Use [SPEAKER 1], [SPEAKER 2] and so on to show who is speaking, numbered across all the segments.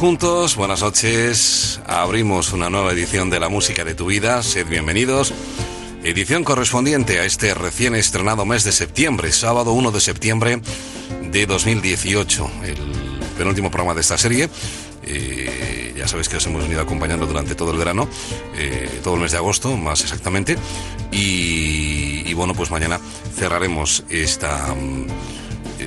[SPEAKER 1] Juntos, buenas noches. Abrimos una nueva edición de La Música de tu Vida. Sed bienvenidos. Edición correspondiente a este recién estrenado mes de septiembre, sábado 1 de septiembre de 2018, el penúltimo programa de esta serie. Eh, ya sabéis que os hemos venido acompañando durante todo el verano, eh, todo el mes de agosto más exactamente. Y, y bueno, pues mañana cerraremos esta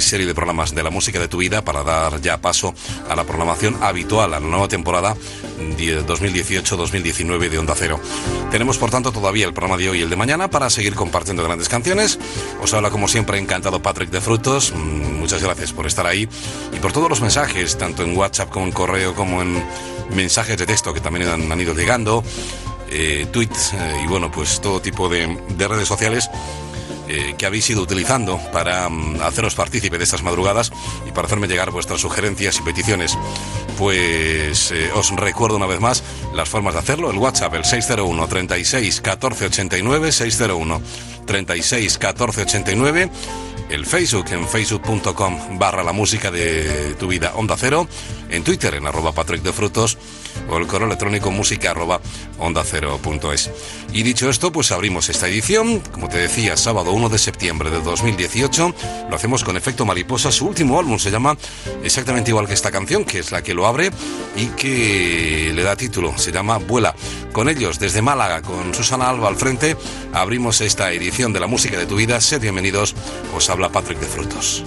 [SPEAKER 1] serie de programas de la música de tu vida para dar ya paso a la programación habitual, a la nueva temporada 2018-2019 de Onda Cero. Tenemos por tanto todavía el programa de hoy y el de mañana para seguir compartiendo grandes canciones. Os habla como siempre encantado Patrick de Frutos. Mm, muchas gracias por estar ahí y por todos los mensajes, tanto en WhatsApp como en correo como en mensajes de texto que también han, ido llegando. Eh, tweets eh, y bueno, pues todo tipo de, de redes sociales eh, que habéis ido utilizando para mm, haceros partícipe de estas madrugadas y para hacerme llegar vuestras sugerencias y peticiones. Pues eh, os recuerdo una vez más las formas de hacerlo. El WhatsApp, el 601 36 14 89, 601 36 14 89 el Facebook en facebook.com barra la música de tu vida Onda Cero, en Twitter en arroba Patrick de Frutos o el correo electrónico música arroba onda cero punto es. Y dicho esto, pues abrimos esta edición, como te decía, sábado 1 de septiembre de 2018, lo hacemos con Efecto Mariposa, su último álbum se llama exactamente igual que esta canción, que es la que lo abre y que le da título, se llama Vuela. Con ellos, desde Málaga, con Susana Alba al frente, abrimos esta edición de la música de tu vida, sed bienvenidos, os habla Patrick de Frutos.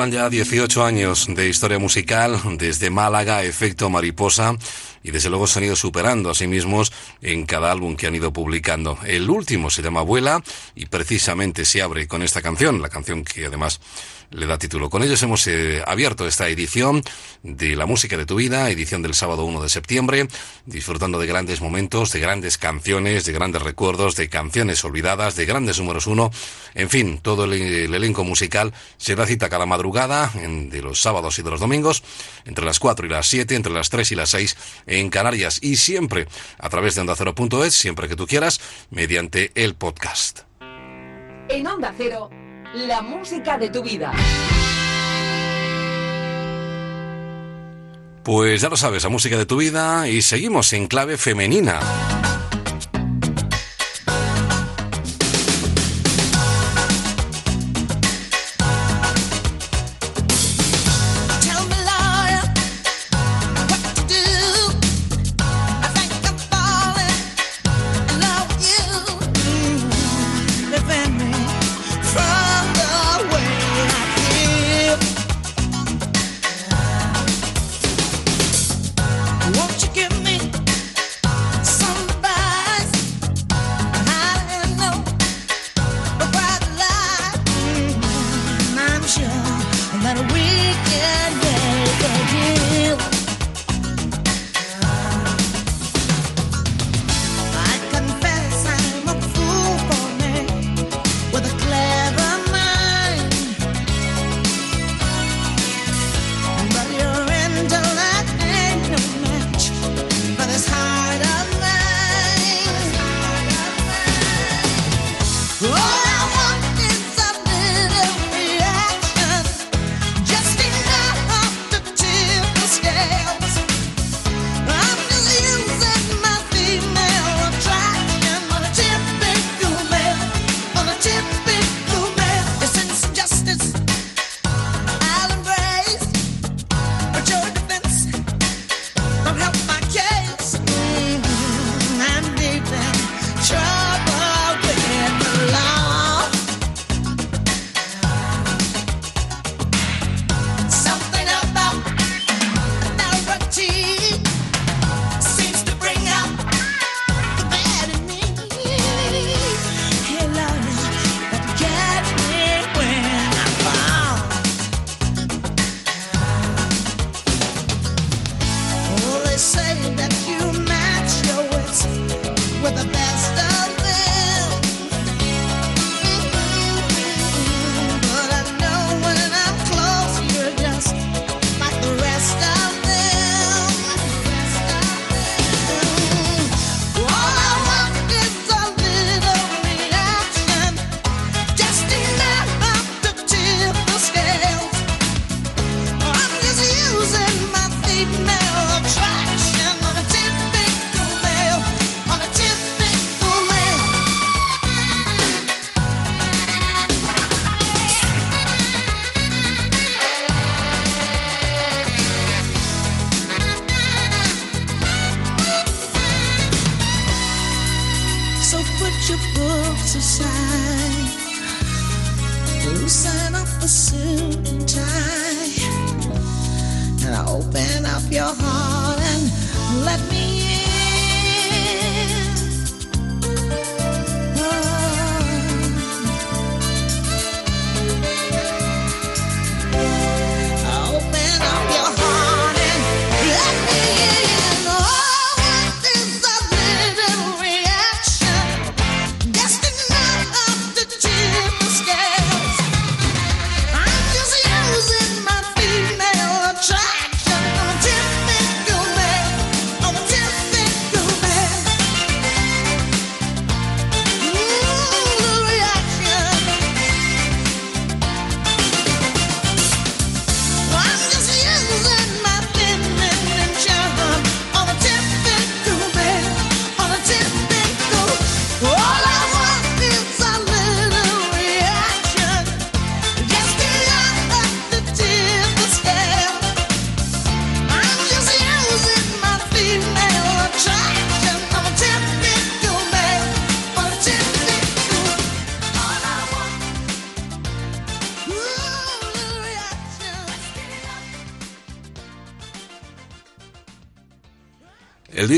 [SPEAKER 1] Llevan ya 18 años de historia musical, desde Málaga, Efecto Mariposa, y desde luego se han ido superando a sí mismos en cada álbum que han ido publicando. El último se llama Abuela y precisamente se abre con esta canción, la canción que además le da título. Con ellos hemos eh, abierto esta edición de La Música de tu Vida, edición del sábado 1 de septiembre, disfrutando de grandes momentos, de grandes canciones, de grandes recuerdos, de canciones olvidadas, de grandes números uno. En fin, todo el, elenco musical se da cita cada madrugada, de los sábados y de los domingos, entre las 4 y las 7, entre las 3 y las 6 en Canarias y siempre a través de onda ondacero.es, siempre que tú quieras, mediante el podcast.
[SPEAKER 2] En Onda Cero la música de tu vida.
[SPEAKER 1] Pues ya lo sabes, la música de tu vida y seguimos en clave femenina.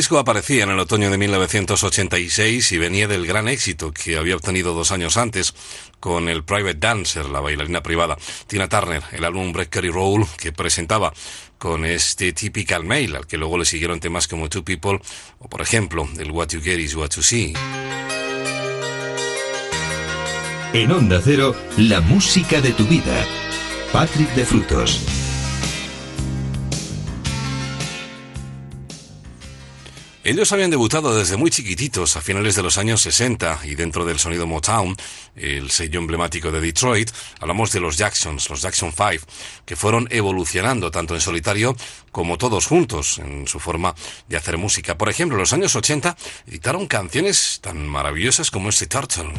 [SPEAKER 1] Disco aparecía en el otoño de 1986 y venía del gran éxito que había obtenido dos años antes con el Private Dancer, la bailarina privada, Tina Turner, el álbum Breaker Roll que presentaba con este Typical Male, al que luego le siguieron temas como Two People o, por ejemplo, el What You Get Is What You See.
[SPEAKER 3] En Onda Cero, la música de tu vida. Patrick de Frutos.
[SPEAKER 1] Ellos habían debutado desde muy chiquititos, a finales de los años 60, y dentro del sonido Motown, el sello emblemático de Detroit, hablamos de los Jacksons, los Jackson 5, que fueron evolucionando tanto en solitario como todos juntos en su forma de hacer música. Por ejemplo, en los años 80 editaron canciones tan maravillosas como este Turtle.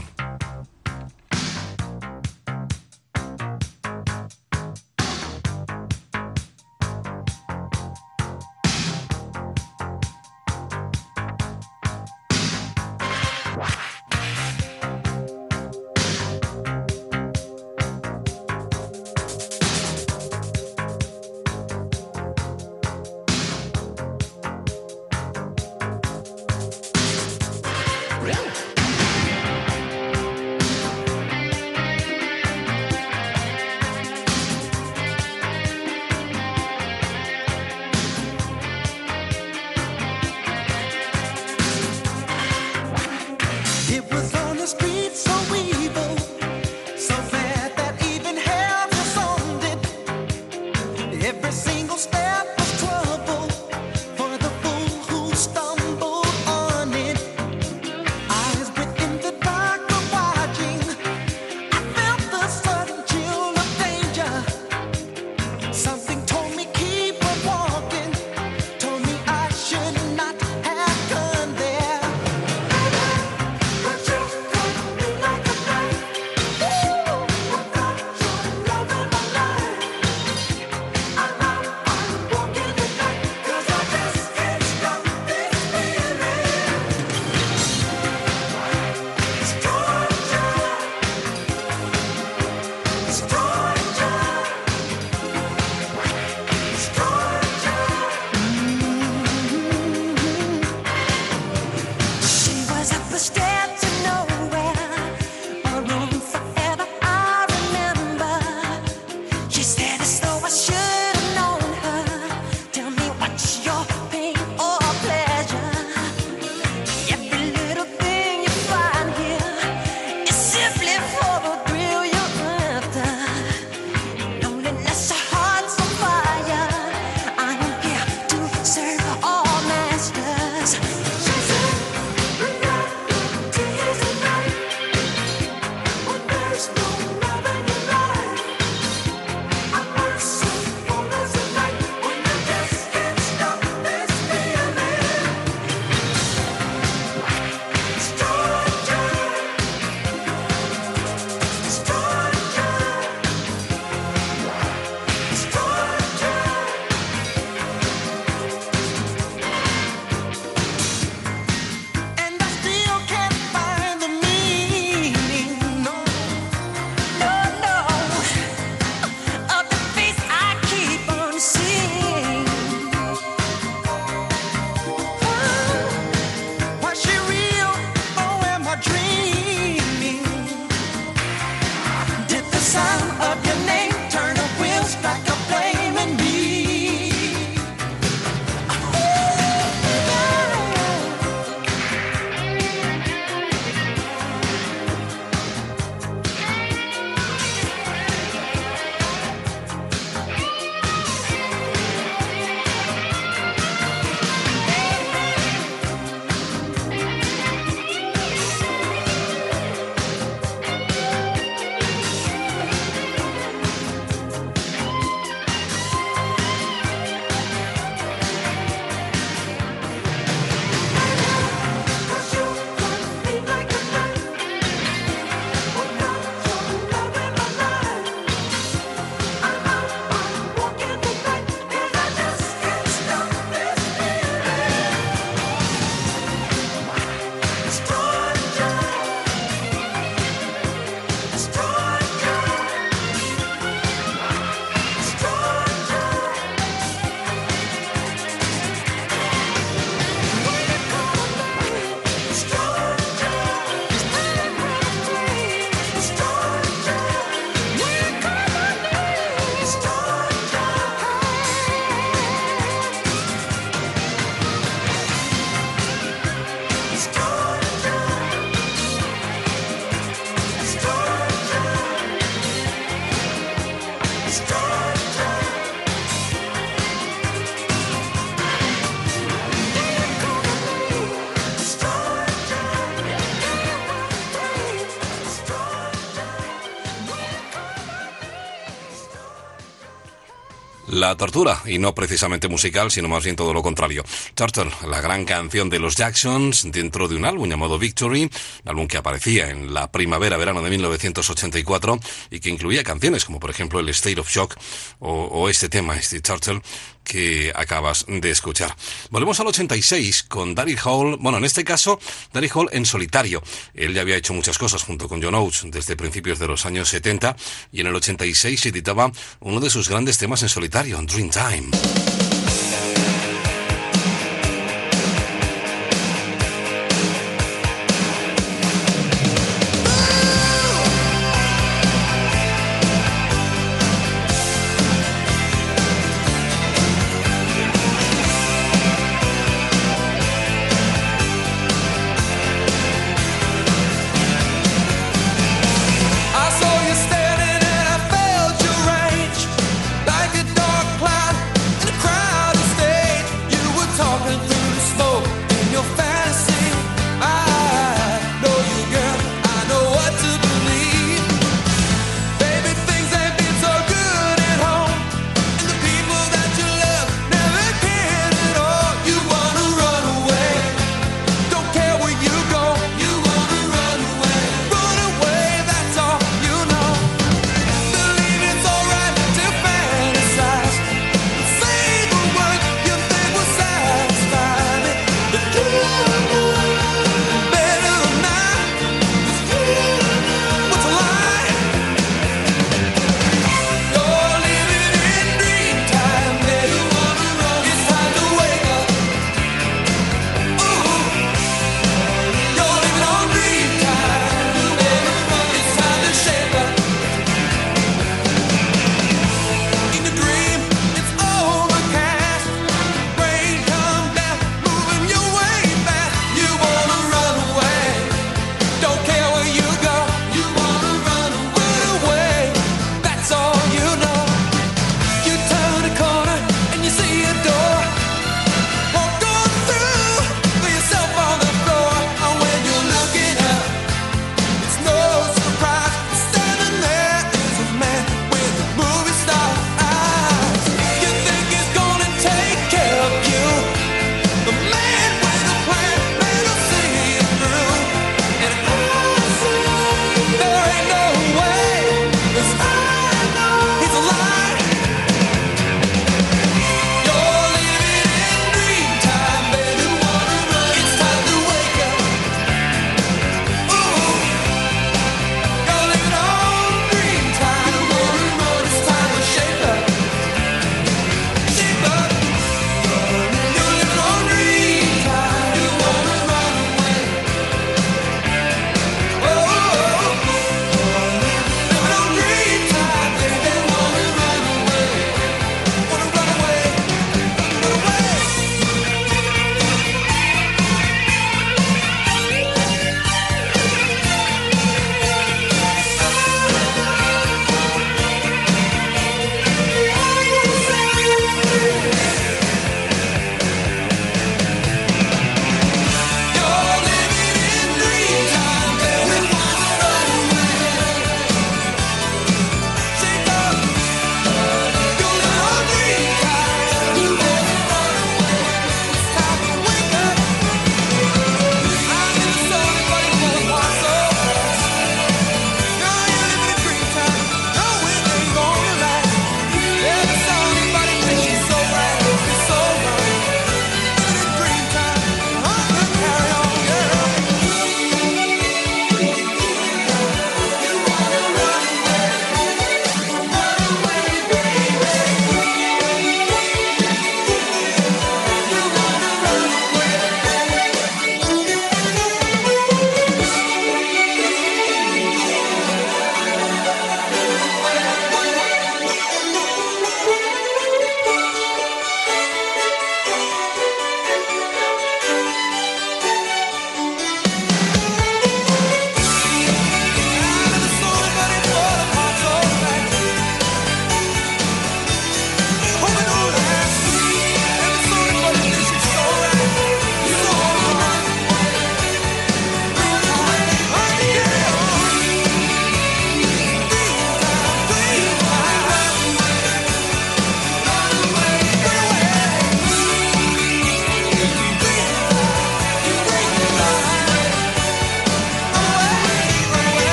[SPEAKER 1] Tortura, y no precisamente musical, sino más bien todo lo contrario. Turtle, la gran canción de los Jacksons, dentro de un álbum llamado Victory, un álbum que aparecía en la primavera-verano de 1984 y que incluía canciones como por ejemplo el State of Shock o, este tema, este Turtle, que acabas de escuchar. Volvemos al 86 con Daryl Hall, bueno, en este caso, Daryl Hall en solitario. Él ya había hecho muchas cosas junto con John Oates desde principios de los años 70 y en el 86 editaba uno de sus grandes temas en solitario, on Dreamtime.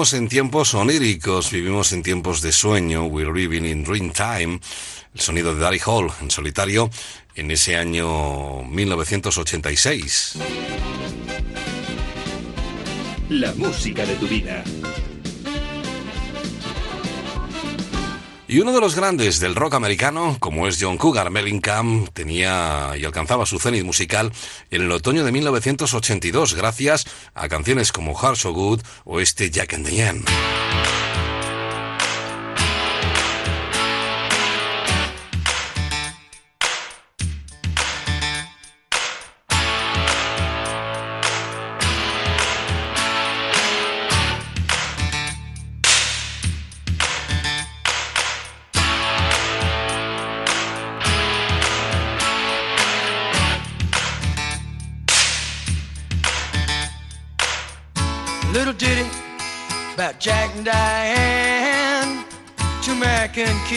[SPEAKER 1] En tiempos oníricos, vivimos en tiempos de sueño, we're living in dream time. El sonido de Daddy Hall en solitario en ese año 1986.
[SPEAKER 3] La música de tu vida.
[SPEAKER 1] Y uno de los grandes del rock americano, como es John Cougar Mellencamp, tenía y alcanzaba su cenit musical en el otoño de 1982 gracias a canciones como Heart So Good o este Jack and Diane.
[SPEAKER 4] Little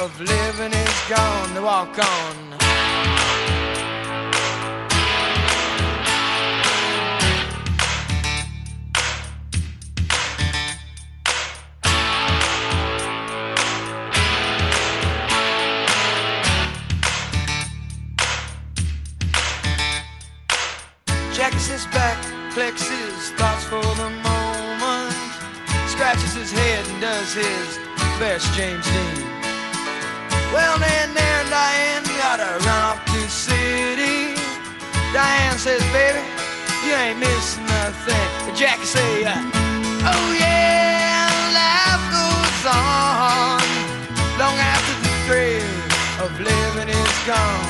[SPEAKER 4] of living is gone. They walk on. Jacks his back, collects his thoughts for the moment, scratches his head and does his best James Dean. Well, then there, Diane, you gotta run off to city. Diane says, baby, you ain't missing nothing. But Jackie say, uh, oh yeah, life goes on long after the thrill of living is gone.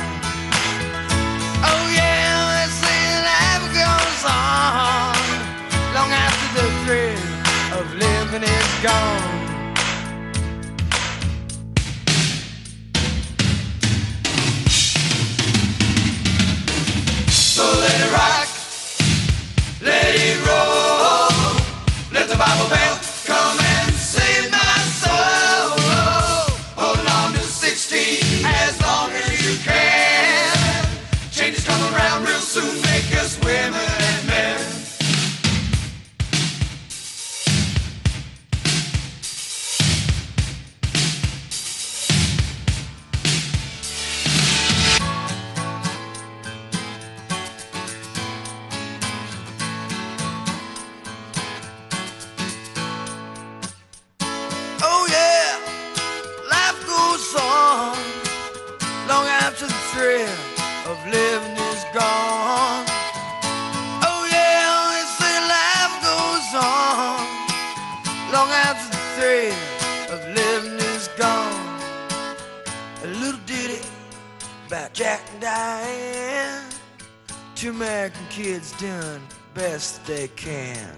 [SPEAKER 4] American kids doing best they can.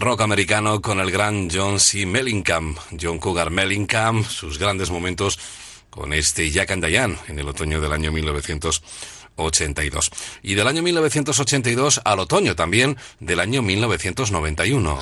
[SPEAKER 1] Rock americano con el gran John C. Mellencamp, John Cougar Mellencamp, sus grandes momentos con este Jack and Diane en el otoño del año 1982. Y del año 1982 al otoño también del año 1991.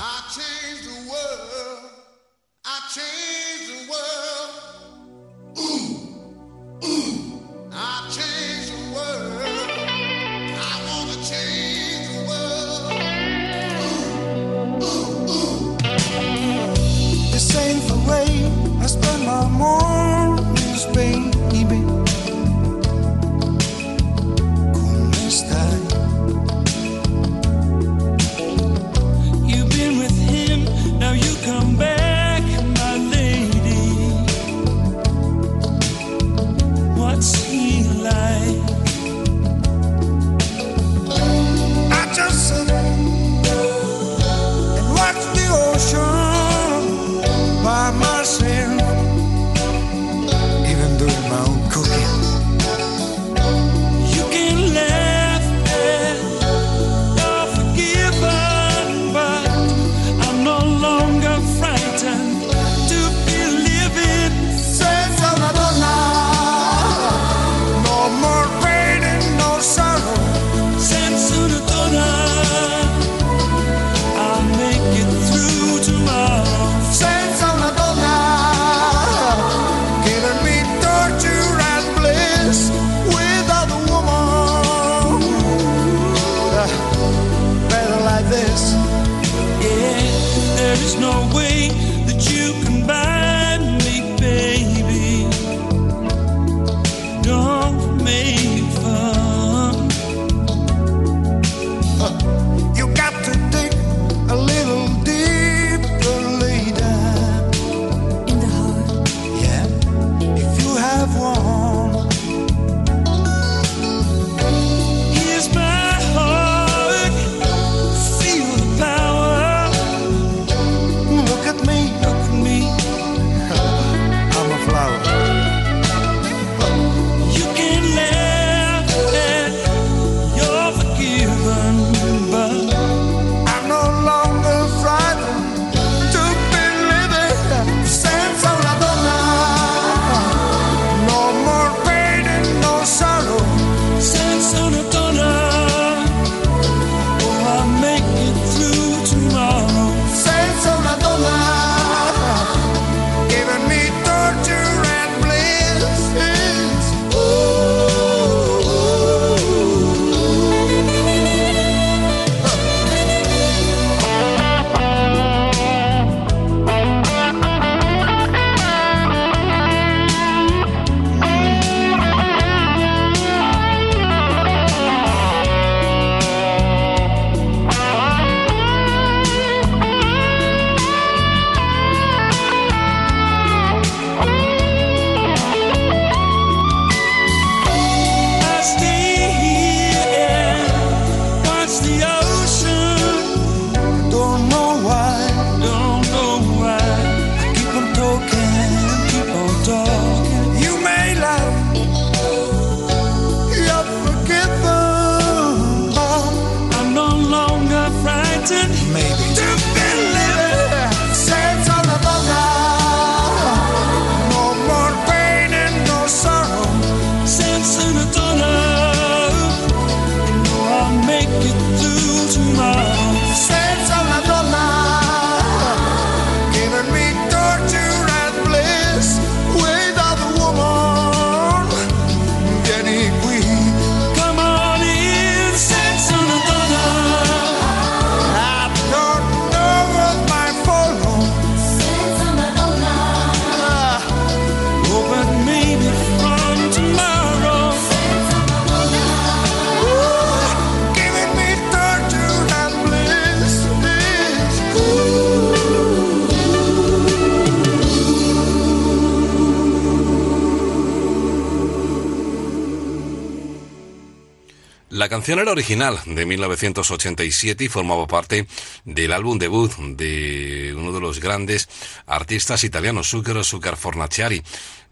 [SPEAKER 1] Canción era original de 1987 y formaba parte del álbum debut de uno de los grandes artistas italianos, Zucchero Zuccar Fornaciari.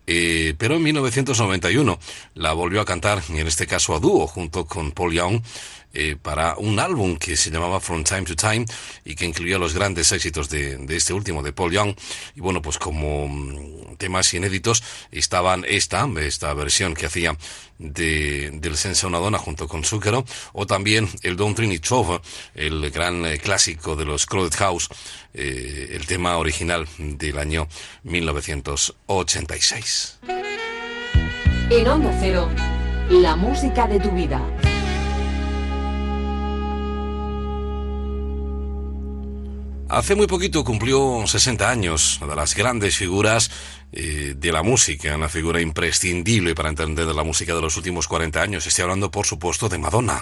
[SPEAKER 1] Eh, pero en 1991 la volvió a cantar, y en este caso a dúo, junto con Paul Young, eh, para un álbum que se llamaba From Time to Time y que incluía los grandes éxitos de, de este último, de Paul Young. Y bueno, pues como mm, temas inéditos estaban esta, esta versión que hacía de, del Senza una dona junto con Zucchero, o también el Don Trini Chove, el gran eh, clásico de los Crowded House, eh, el tema original del año 1986.
[SPEAKER 2] En Onda Cero, la música de tu vida.
[SPEAKER 1] Hace muy poquito cumplió 60 años, una de las grandes figuras de la música, una figura imprescindible para entender la música de los últimos 40 años. Estoy hablando, por supuesto, de Madonna.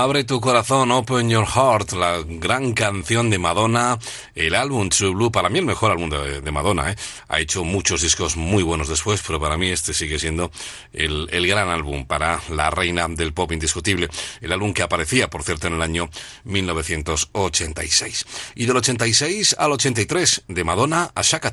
[SPEAKER 1] Abre tu corazón, Open Your Heart, la gran canción de Madonna, el álbum True Blue, para mí el mejor álbum de, Madonna, ¿eh? ha hecho muchos discos muy buenos después, pero para mí este sigue siendo el, el gran álbum para la reina del pop indiscutible, el álbum que aparecía, por cierto, en el año 1986. Y del 86 al 83, de Madonna a Shack.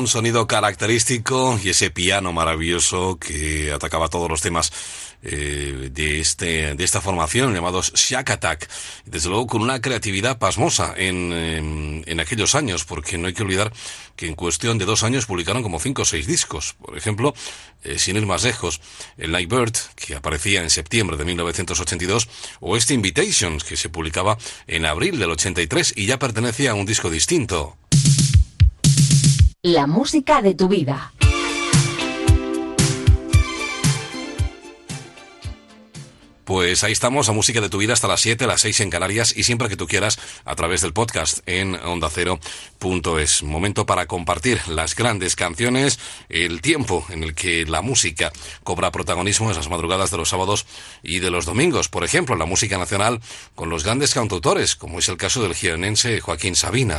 [SPEAKER 1] Un sonido característico y ese piano maravilloso que atacaba todos los temas eh, de, este, de esta formación llamados Shack Attack. Desde luego con una creatividad pasmosa en, em, en, aquellos años, porque no hay que olvidar que en cuestión de dos años publicaron como cinco o seis discos. Por ejemplo, eh, sin ir más lejos, el Nightbird, que aparecía en septiembre de 1982, o este Invitations, que se publicaba en abril del 83 y ya pertenecía a un disco distinto.
[SPEAKER 2] La música de tu vida.
[SPEAKER 1] Pues ahí estamos, a música de tu vida hasta las 7, las 6 en Canarias y siempre que tú quieras a través del podcast en ondacero.es. Momento para compartir las grandes canciones, el tiempo en el que la música cobra protagonismo en esas madrugadas de los sábados y de los domingos. Por ejemplo, la música nacional con los grandes cantautores, como es el caso del gironense Joaquín Sabina.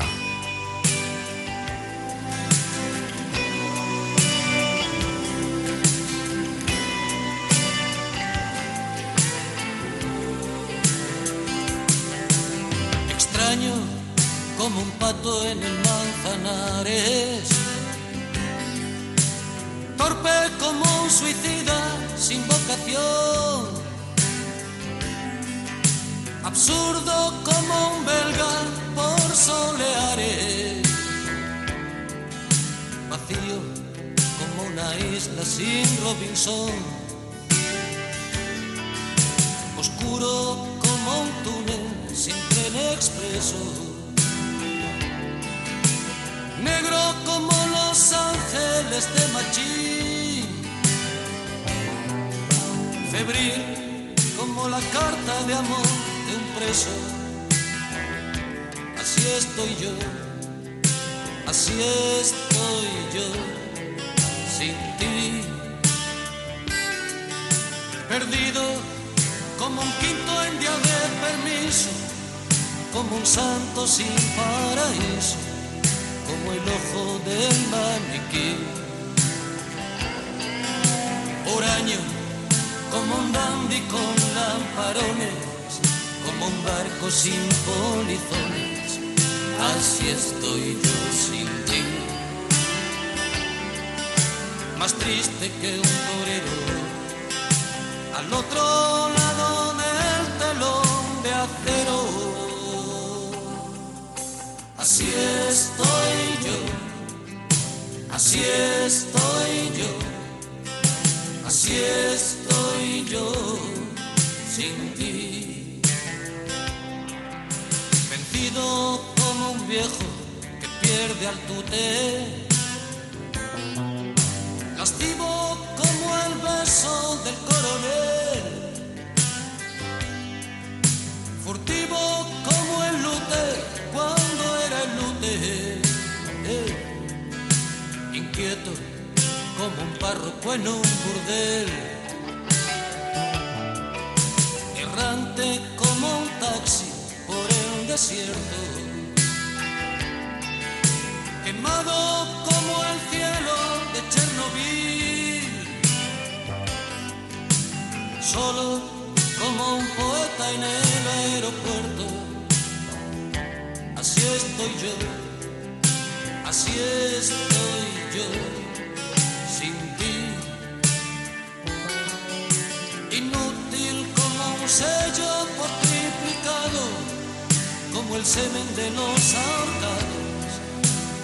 [SPEAKER 5] En el Manzanares. Torpe como un suicida sin vocación. Absurdo como un belga por soleares. Vacío como una isla sin Robinson. Oscuro como un túnel sin tren expreso negro como los ángeles de Machín, febril como la carta de amor de un preso. Así estoy yo, así estoy yo, sin ti, perdido como un quinto en día de permiso, como un santo sin paraíso como el ojo del maniquí. año como un dandy con lamparones, como un barco sin polizones, así estoy yo sin ti. Más triste que un torero, al otro lado Así estoy yo, así estoy yo, así estoy yo sin ti. Vencido como un viejo que pierde al tute. Castigo como el beso del coronel. Furtivo como el lute inquieto como un párroco en un burdel, errante como un taxi por el desierto, quemado como el cielo de Chernobyl, solo como un poeta en el aeropuerto, así estoy yo así estoy yo sin ti. Inútil como un sello por triplicado, como el semen de los ahorcados,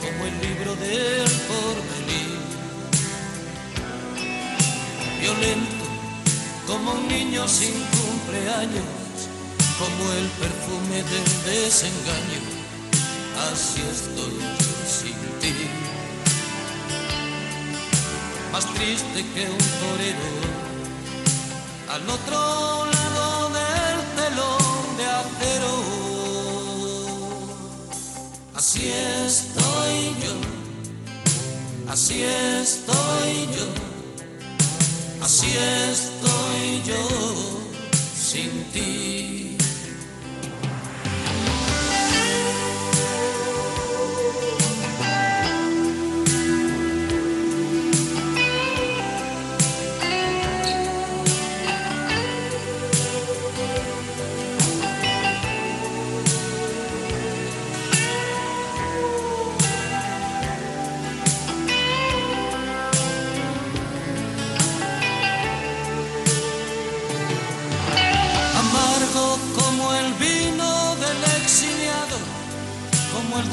[SPEAKER 5] como el libro del porvenir. Violento como un niño sin cumpleaños, como el perfume del desengaño, así estoy yo sin ti. Más triste que un torero al otro lado del telón de acero. Así estoy yo, así estoy yo, así estoy yo sin ti.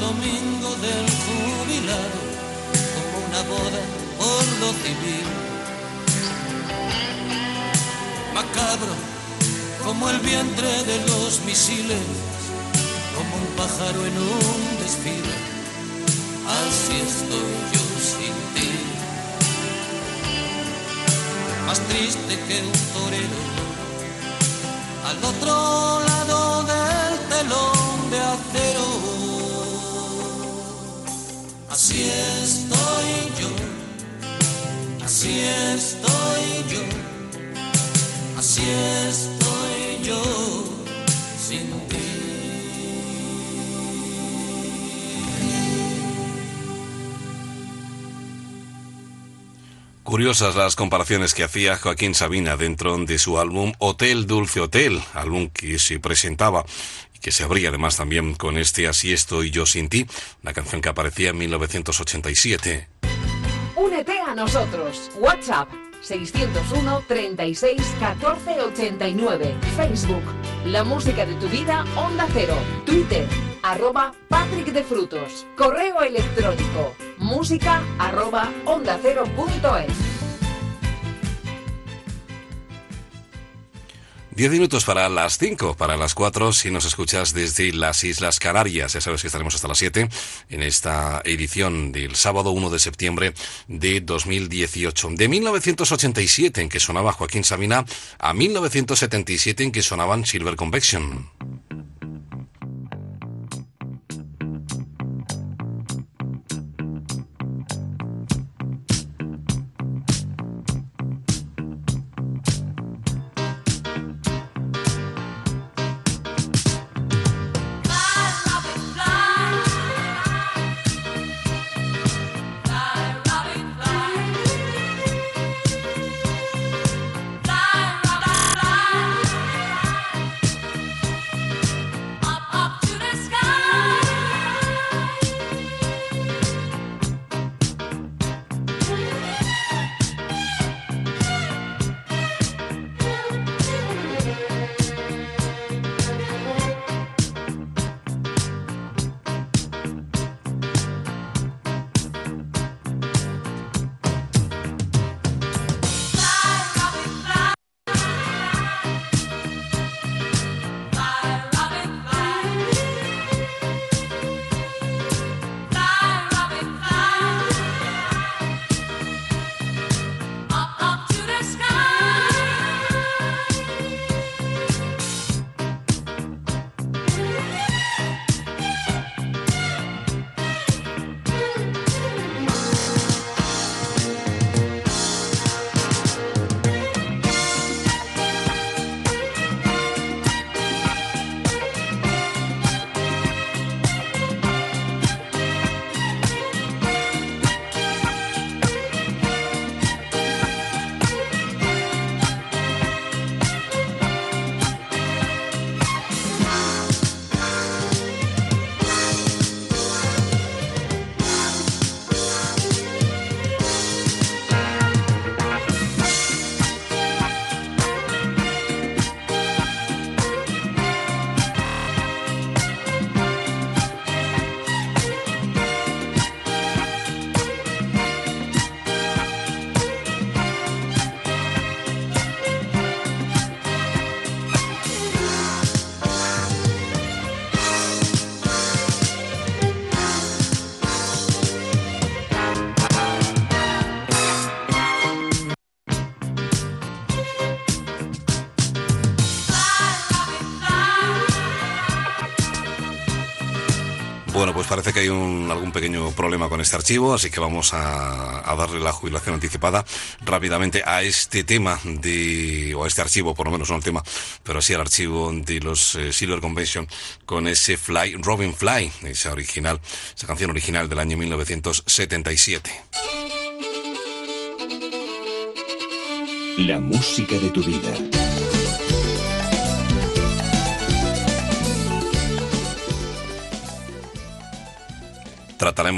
[SPEAKER 5] domingo del jubilado, como una boda por lo civil. Macabro, como el vientre de los misiles, como un pájaro en un desfile. Así estoy yo sin ti. Más triste que un torero, al otro lado del telón de acero Así estoy yo, así estoy yo, así estoy yo. Sin ti.
[SPEAKER 1] Curiosas las comparaciones que hacía Joaquín Sabina dentro de su álbum Hotel Dulce Hotel, álbum que se presentaba que se abría además también con este Así estoy yo sin ti, la canción que aparecía en 1987.
[SPEAKER 2] Únete a nosotros. WhatsApp 601 36 14 89. Facebook La música de tu vida Onda Cero. Twitter arroba Patrick de Frutos. Correo electrónico música arroba onda cero punto es.
[SPEAKER 1] Diez minutos para las cinco, para las cuatro, si nos escuchas desde las Islas Canarias. Ya sabes que estaremos hasta las siete en esta edición del sábado 1 de septiembre de 2018. De 1987, en que sonaba Joaquín Sabina, a 1977, en que sonaban Silver Convection. Parece que hay un, algún pequeño problema con este archivo, así que vamos a, darle la jubilación anticipada rápidamente a este tema de, o a este archivo, por lo menos no el tema, pero sí al archivo de los eh, Silver Convention con ese Fly, Robin Fly, esa original, esa canción original del año 1977.
[SPEAKER 3] La música de tu vida.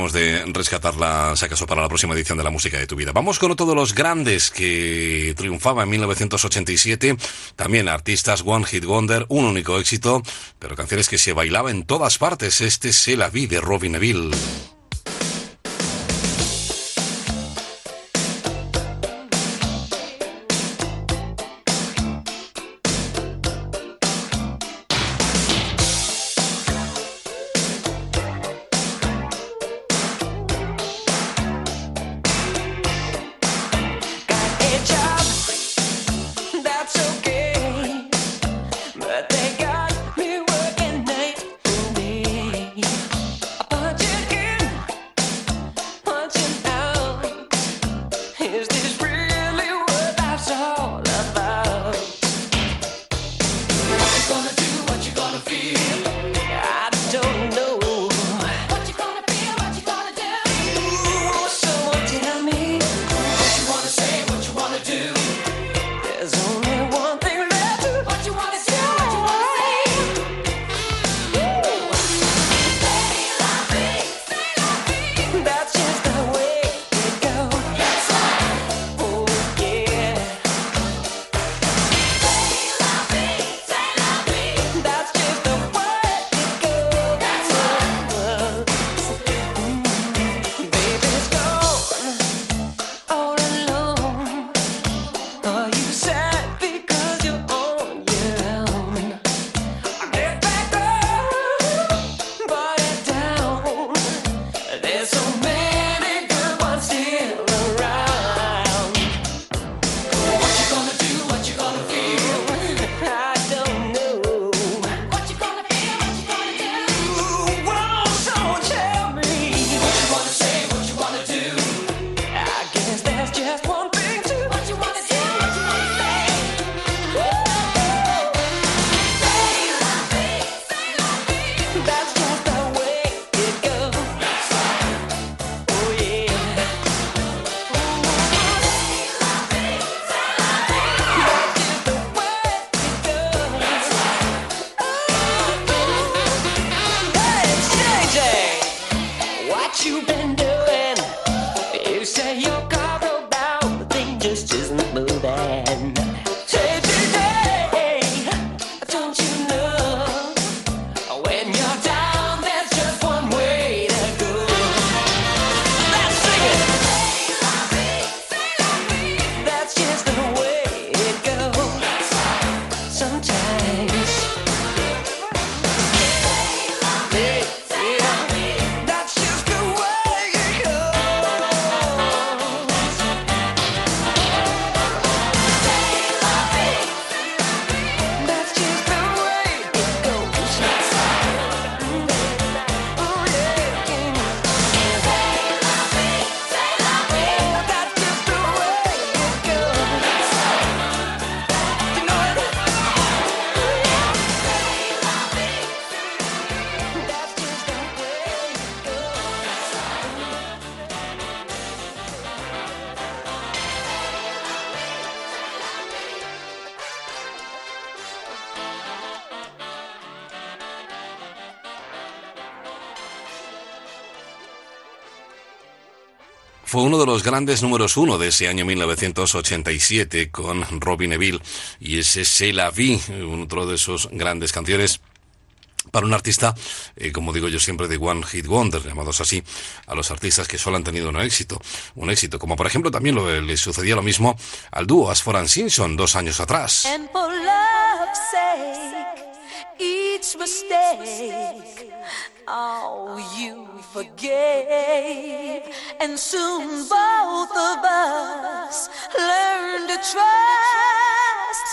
[SPEAKER 1] De rescatarla, si acaso, para la próxima edición de la música de tu vida. Vamos con otro de los grandes que triunfaba en 1987. También artistas One Hit Wonder, un único éxito, pero canciones que se bailaba en todas partes. Este se la vi de Robin Neville.
[SPEAKER 6] Grandes números uno de ese año 1987 con Robin Neville y ese C'est la vie, otro de esos grandes canciones para un artista, eh, como digo yo siempre, de One Hit Wonder, llamados así, a los artistas que solo han tenido un éxito, un éxito, como por ejemplo también lo, le sucedía lo mismo al dúo Asfor and Simpson dos años atrás. Each mistake. Oh, you forgave, and soon both of us learned to trust,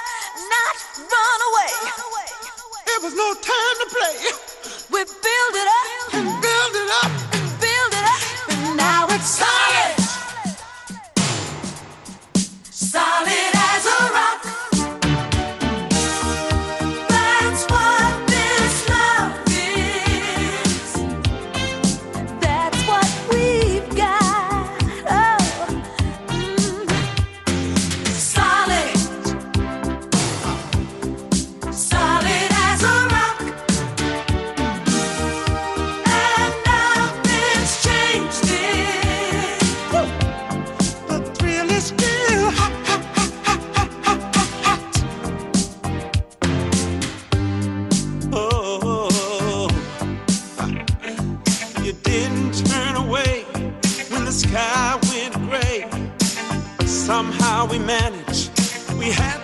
[SPEAKER 6] not run away. It was no time to play. We build it up and build it up and build it up, and now it's solid. We managed. We had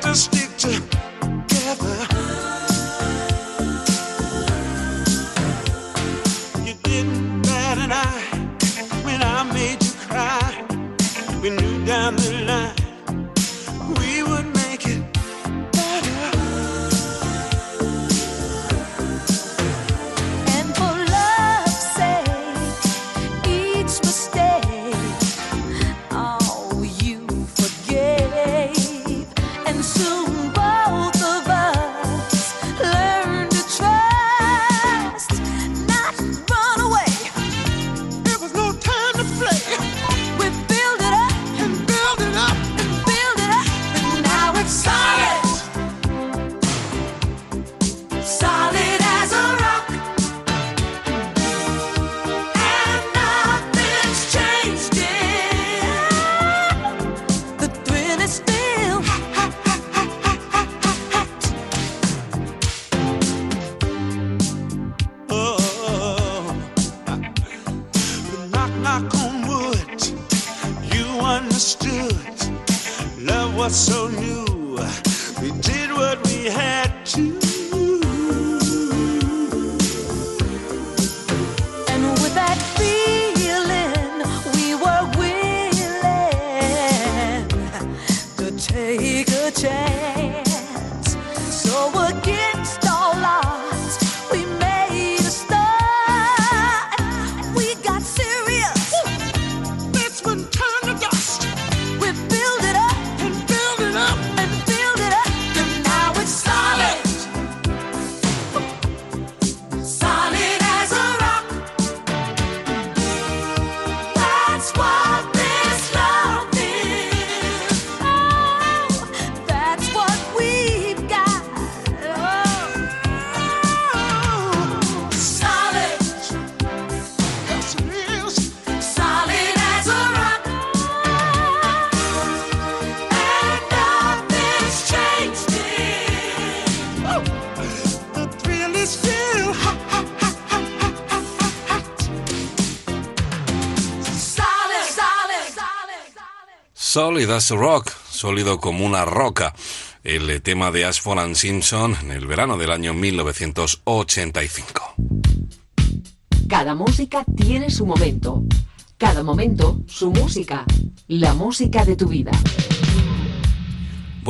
[SPEAKER 1] Solid rock, sólido como una roca. El tema de Ashford and Simpson en el verano del año 1985.
[SPEAKER 2] Cada música tiene su momento. Cada momento, su música. La música de tu vida.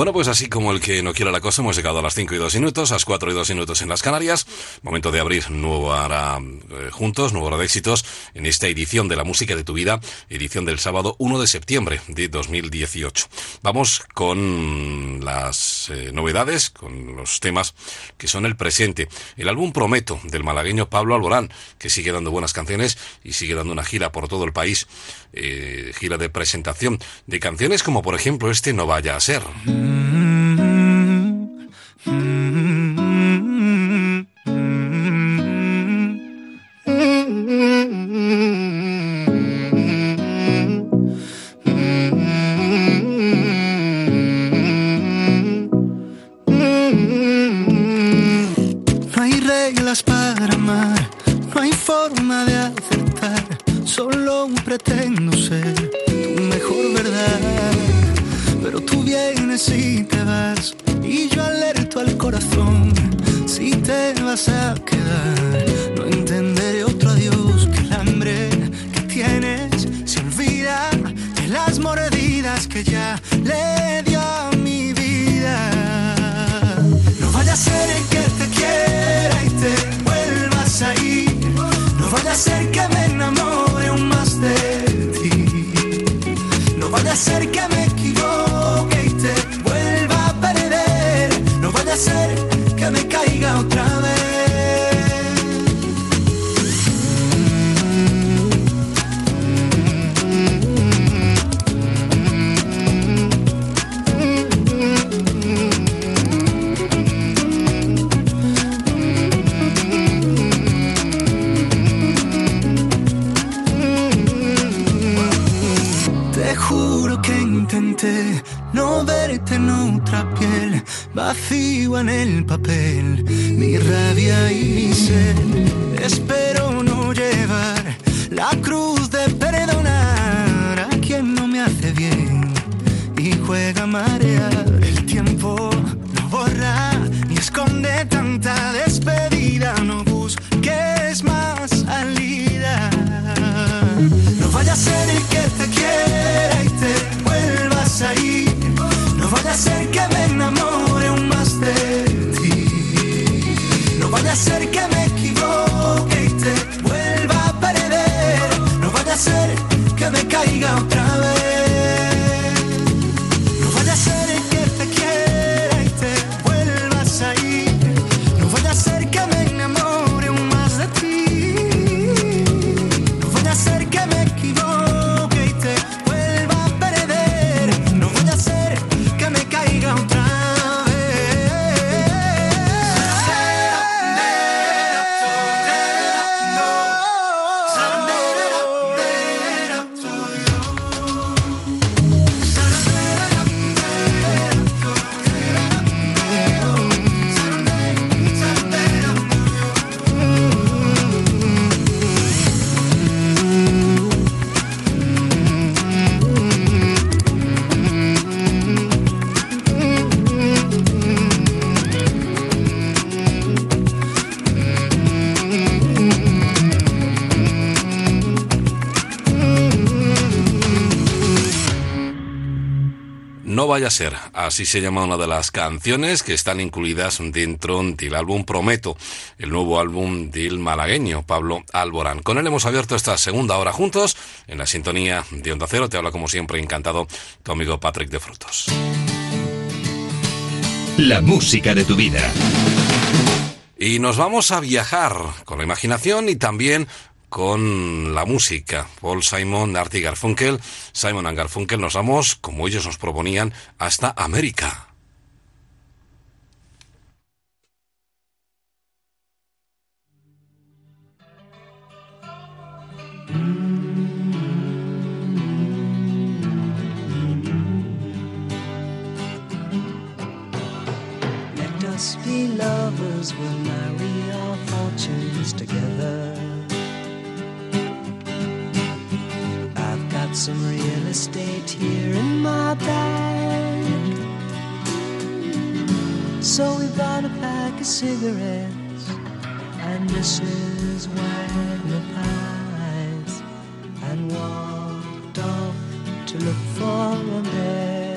[SPEAKER 1] Bueno, pues así como el que no quiera la cosa, hemos llegado a las 5 y 2 minutos, a las 4 y 2 minutos en las Canarias. Momento de abrir nuevo hora eh, juntos, nuevo hora de éxitos en esta edición de la música de tu vida, edición del sábado 1 de septiembre de 2018. Vamos con las eh, novedades, con los temas que son el presente. El álbum Prometo del malagueño Pablo Alborán, que sigue dando buenas canciones y sigue dando una gira por todo el país, eh, gira de presentación de canciones como por ejemplo este No vaya a ser.
[SPEAKER 7] Reglas para amar, no hay forma de solo pretendo ser tu mejor verdad. Pero tú vienes y te vas, y yo alerto al corazón, si te vas a quedar, no entenderé otro adiós que el hambre que tienes se olvida de las mordidas que ya le dio a mi vida. No vaya a ser Ser que me equivoque y te vuelva a perder. No vaya a ser vacío en el papel, mi rabia y mi sed. Espero no llevar la cruz de perdonar a quien no me hace bien y juega a marear. El tiempo no borra ni esconde tanta despedida, no busques más salida. No vaya a ser que te quiera y te vuelvas a ir. No vaya a ser que me vaya a ser,
[SPEAKER 1] así se llama una de las canciones que están incluidas dentro del álbum Prometo, el nuevo álbum del malagueño Pablo Alborán. Con él hemos abierto esta segunda hora juntos en la sintonía de Onda Cero. Te habla como siempre encantado tu amigo Patrick de Frutos.
[SPEAKER 3] La música de tu vida.
[SPEAKER 1] Y nos vamos a viajar con la imaginación y también con la música. Paul Simon, Artie Garfunkel, Simon and Garfunkel, nos vamos, como ellos nos proponían, hasta América.
[SPEAKER 8] Let us be lovers, we'll marry our fortunes together. Some real estate here in my bag. So we bought a pack of cigarettes and Mrs. Wagner pies and walked off to look for America.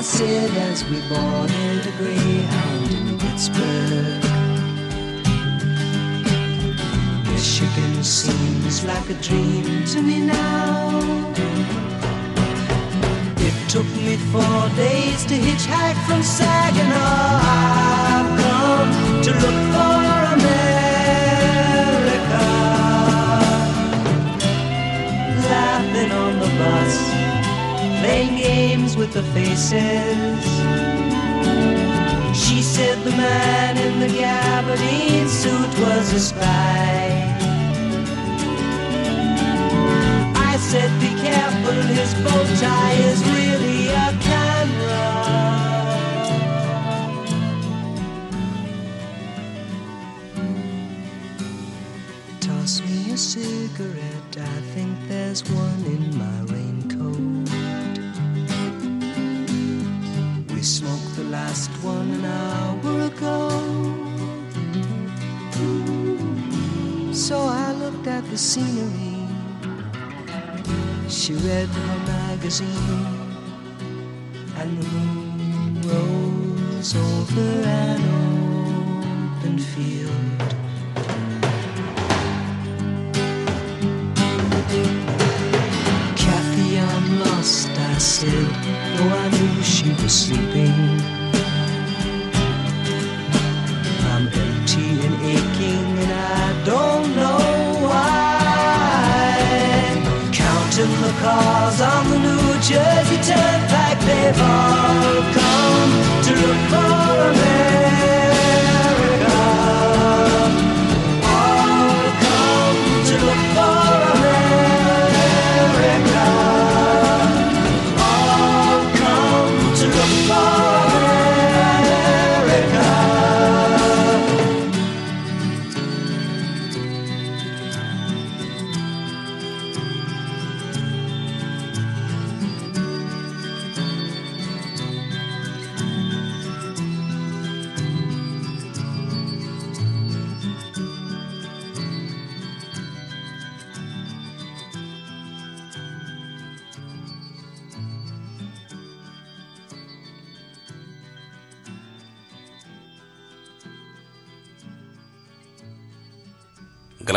[SPEAKER 8] I said as we boarded a Greyhound Pittsburgh. Michigan seems like a dream to me now. It took me four days to hitchhike from Saginaw. Was a magazine, and the moon rose over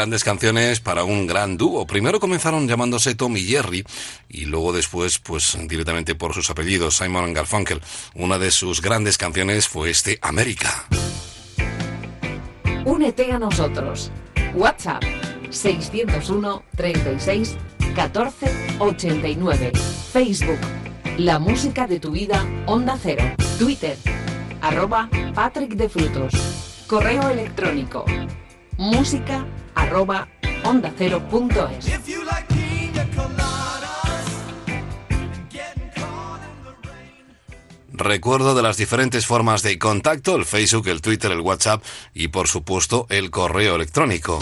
[SPEAKER 1] Grandes canciones para un gran dúo. Primero comenzaron llamándose Tom y Jerry y luego después, pues directamente por sus apellidos, Simon Garfunkel. Una de sus grandes canciones fue este América.
[SPEAKER 2] Únete a nosotros. WhatsApp 601 36 14 89. Facebook La música de tu vida Onda Cero. Twitter arroba Patrick de Frutos. Correo electrónico música arroba onda cero punto es.
[SPEAKER 1] Recuerdo de las diferentes formas de contacto, el Facebook, el Twitter, el WhatsApp y por supuesto el correo electrónico.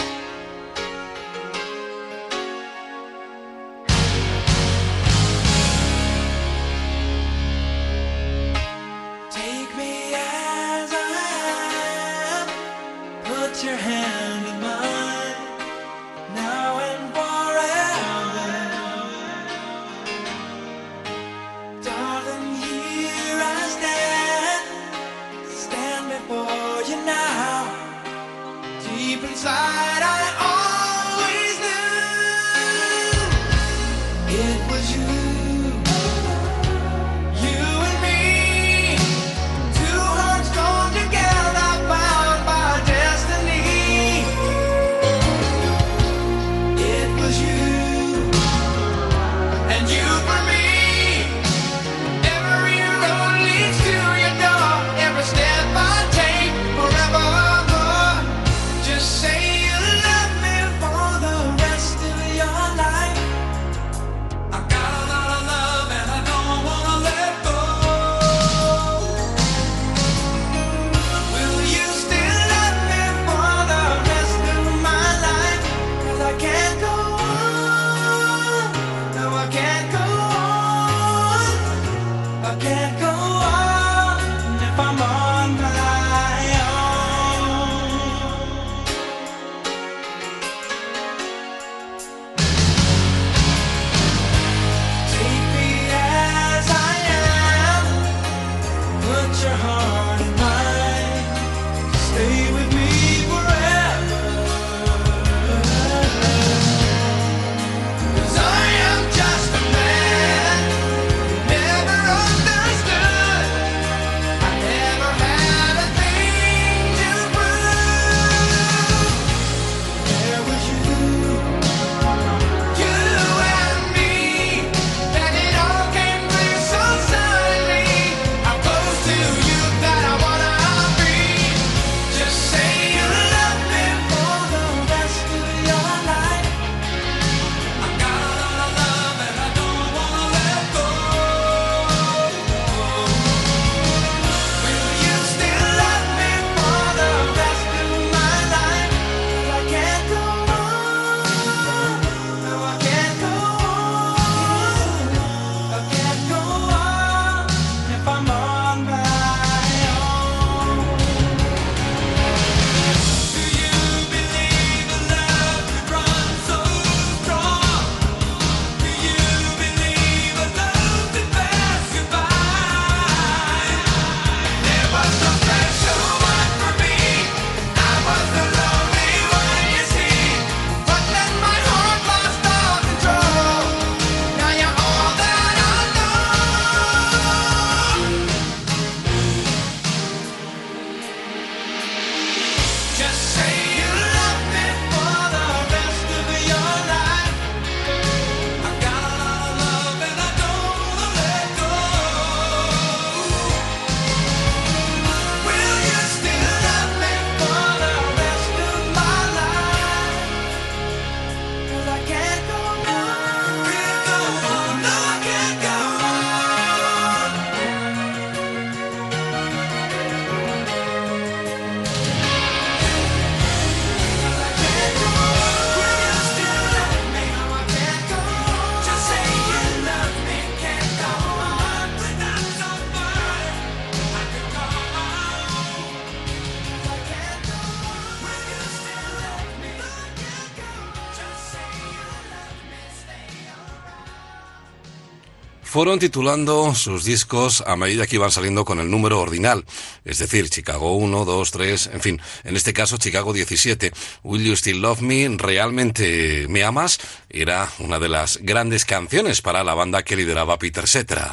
[SPEAKER 1] Fueron titulando sus discos a medida que iban saliendo con el número ordinal, es decir, Chicago 1, 2, 3, en fin, en este caso Chicago 17. Will You Still Love Me, Realmente Me Amas, era una de las grandes canciones para la banda que lideraba Peter Cetera.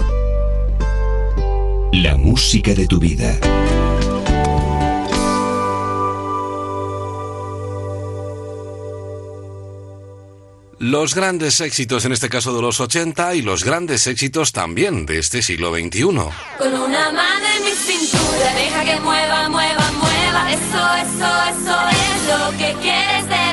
[SPEAKER 3] La música de tu vida.
[SPEAKER 1] Los grandes éxitos en este caso de los 80 y los grandes éxitos también de este siglo XXI.
[SPEAKER 6] Con una mano en mi cintura, deja que mueva, mueva, mueva. Eso, eso, eso es lo que quieres de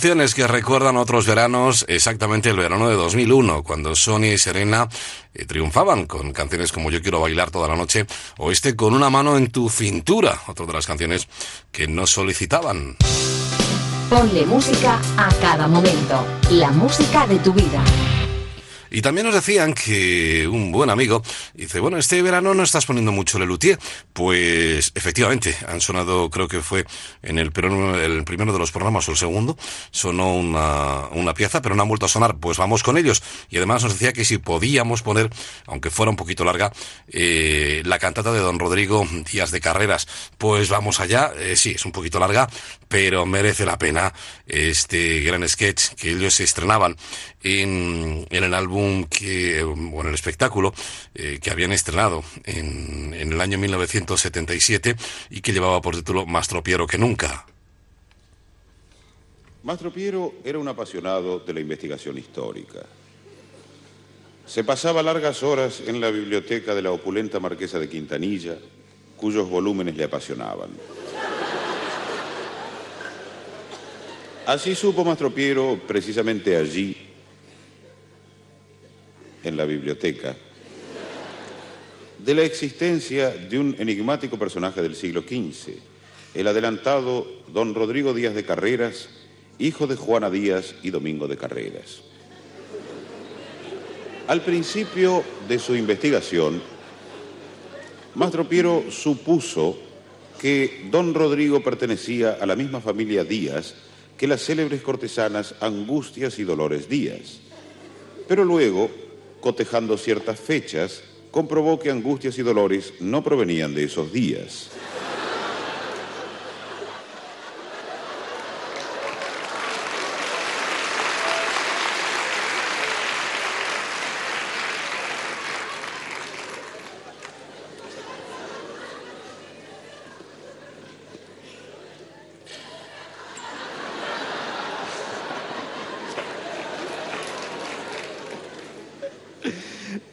[SPEAKER 1] Canciones que recuerdan otros veranos, exactamente el verano de 2001, cuando Sonia y Serena eh, triunfaban con canciones como Yo quiero bailar toda la noche o este Con una mano en tu cintura, otra de las canciones que nos solicitaban.
[SPEAKER 2] Ponle música a cada momento. La música de tu vida.
[SPEAKER 1] Y también nos decían que un buen amigo dice, bueno, este verano no estás poniendo mucho Lelutier. Pues efectivamente, han sonado, creo que fue en el, el primero de los programas o el segundo, sonó una, una pieza, pero no han vuelto a sonar. Pues vamos con ellos. Y además nos decía que si podíamos poner, aunque fuera un poquito larga, eh, la cantata de don Rodrigo Díaz de Carreras. Pues vamos allá. Eh, sí, es un poquito larga, pero merece la pena este gran sketch que ellos estrenaban en, en el álbum que, bueno, el espectáculo eh, que habían estrenado en, en el año 1977 y que llevaba por título Más tropiero que nunca.
[SPEAKER 9] Mastro Piero era un apasionado de la investigación histórica. Se pasaba largas horas en la biblioteca de la opulenta marquesa de Quintanilla, cuyos volúmenes le apasionaban. Así supo Mastro Piero, precisamente allí, en la biblioteca, de la existencia de un enigmático personaje del siglo XV, el adelantado don Rodrigo Díaz de Carreras, hijo de Juana Díaz y Domingo de Carreras. Al principio de su investigación, Mastro Piero supuso que don Rodrigo pertenecía a la misma familia Díaz que las célebres cortesanas Angustias y Dolores Díaz. Pero luego, cotejando ciertas fechas, comprobó que Angustias y Dolores no provenían de esos días.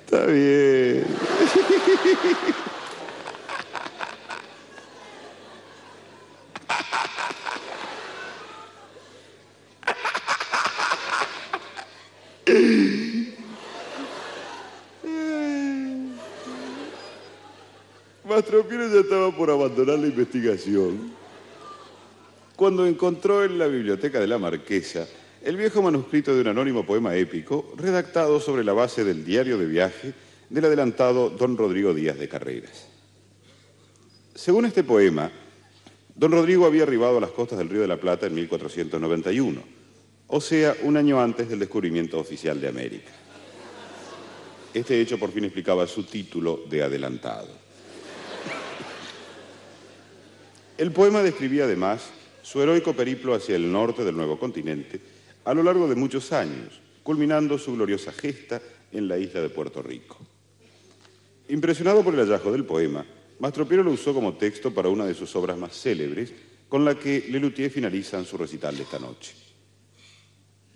[SPEAKER 9] Está bien. Mastro Piero ya estaba abandonar la investigación cuando encontró en la biblioteca de la Marquesa el viejo manuscrito de un anónimo poema épico redactado sobre la base del diario de viaje del adelantado don Rodrigo Díaz de Carreras. Según este poema, don Rodrigo había arribado a las costas del Río de la Plata en 1491, o sea, un año antes del descubrimiento oficial de América. Este hecho por fin explicaba su título de adelantado. El poema describía además su heroico periplo hacia el norte del nuevo continente a lo largo de muchos años, culminando su gloriosa gesta en la isla de Puerto Rico. Impresionado por el hallazgo del poema, Mastro Piero lo usó como texto para una de sus obras más célebres, con la que Lelutier finaliza en su recital de esta noche.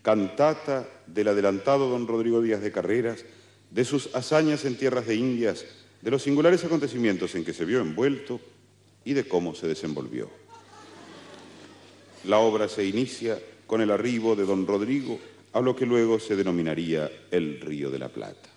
[SPEAKER 9] Cantata del adelantado don Rodrigo Díaz de Carreras, de sus hazañas en tierras de Indias, de los singulares acontecimientos en que se vio envuelto y de cómo se desenvolvió. La obra se inicia con el arribo de don Rodrigo a lo que luego se denominaría el Río de la Plata.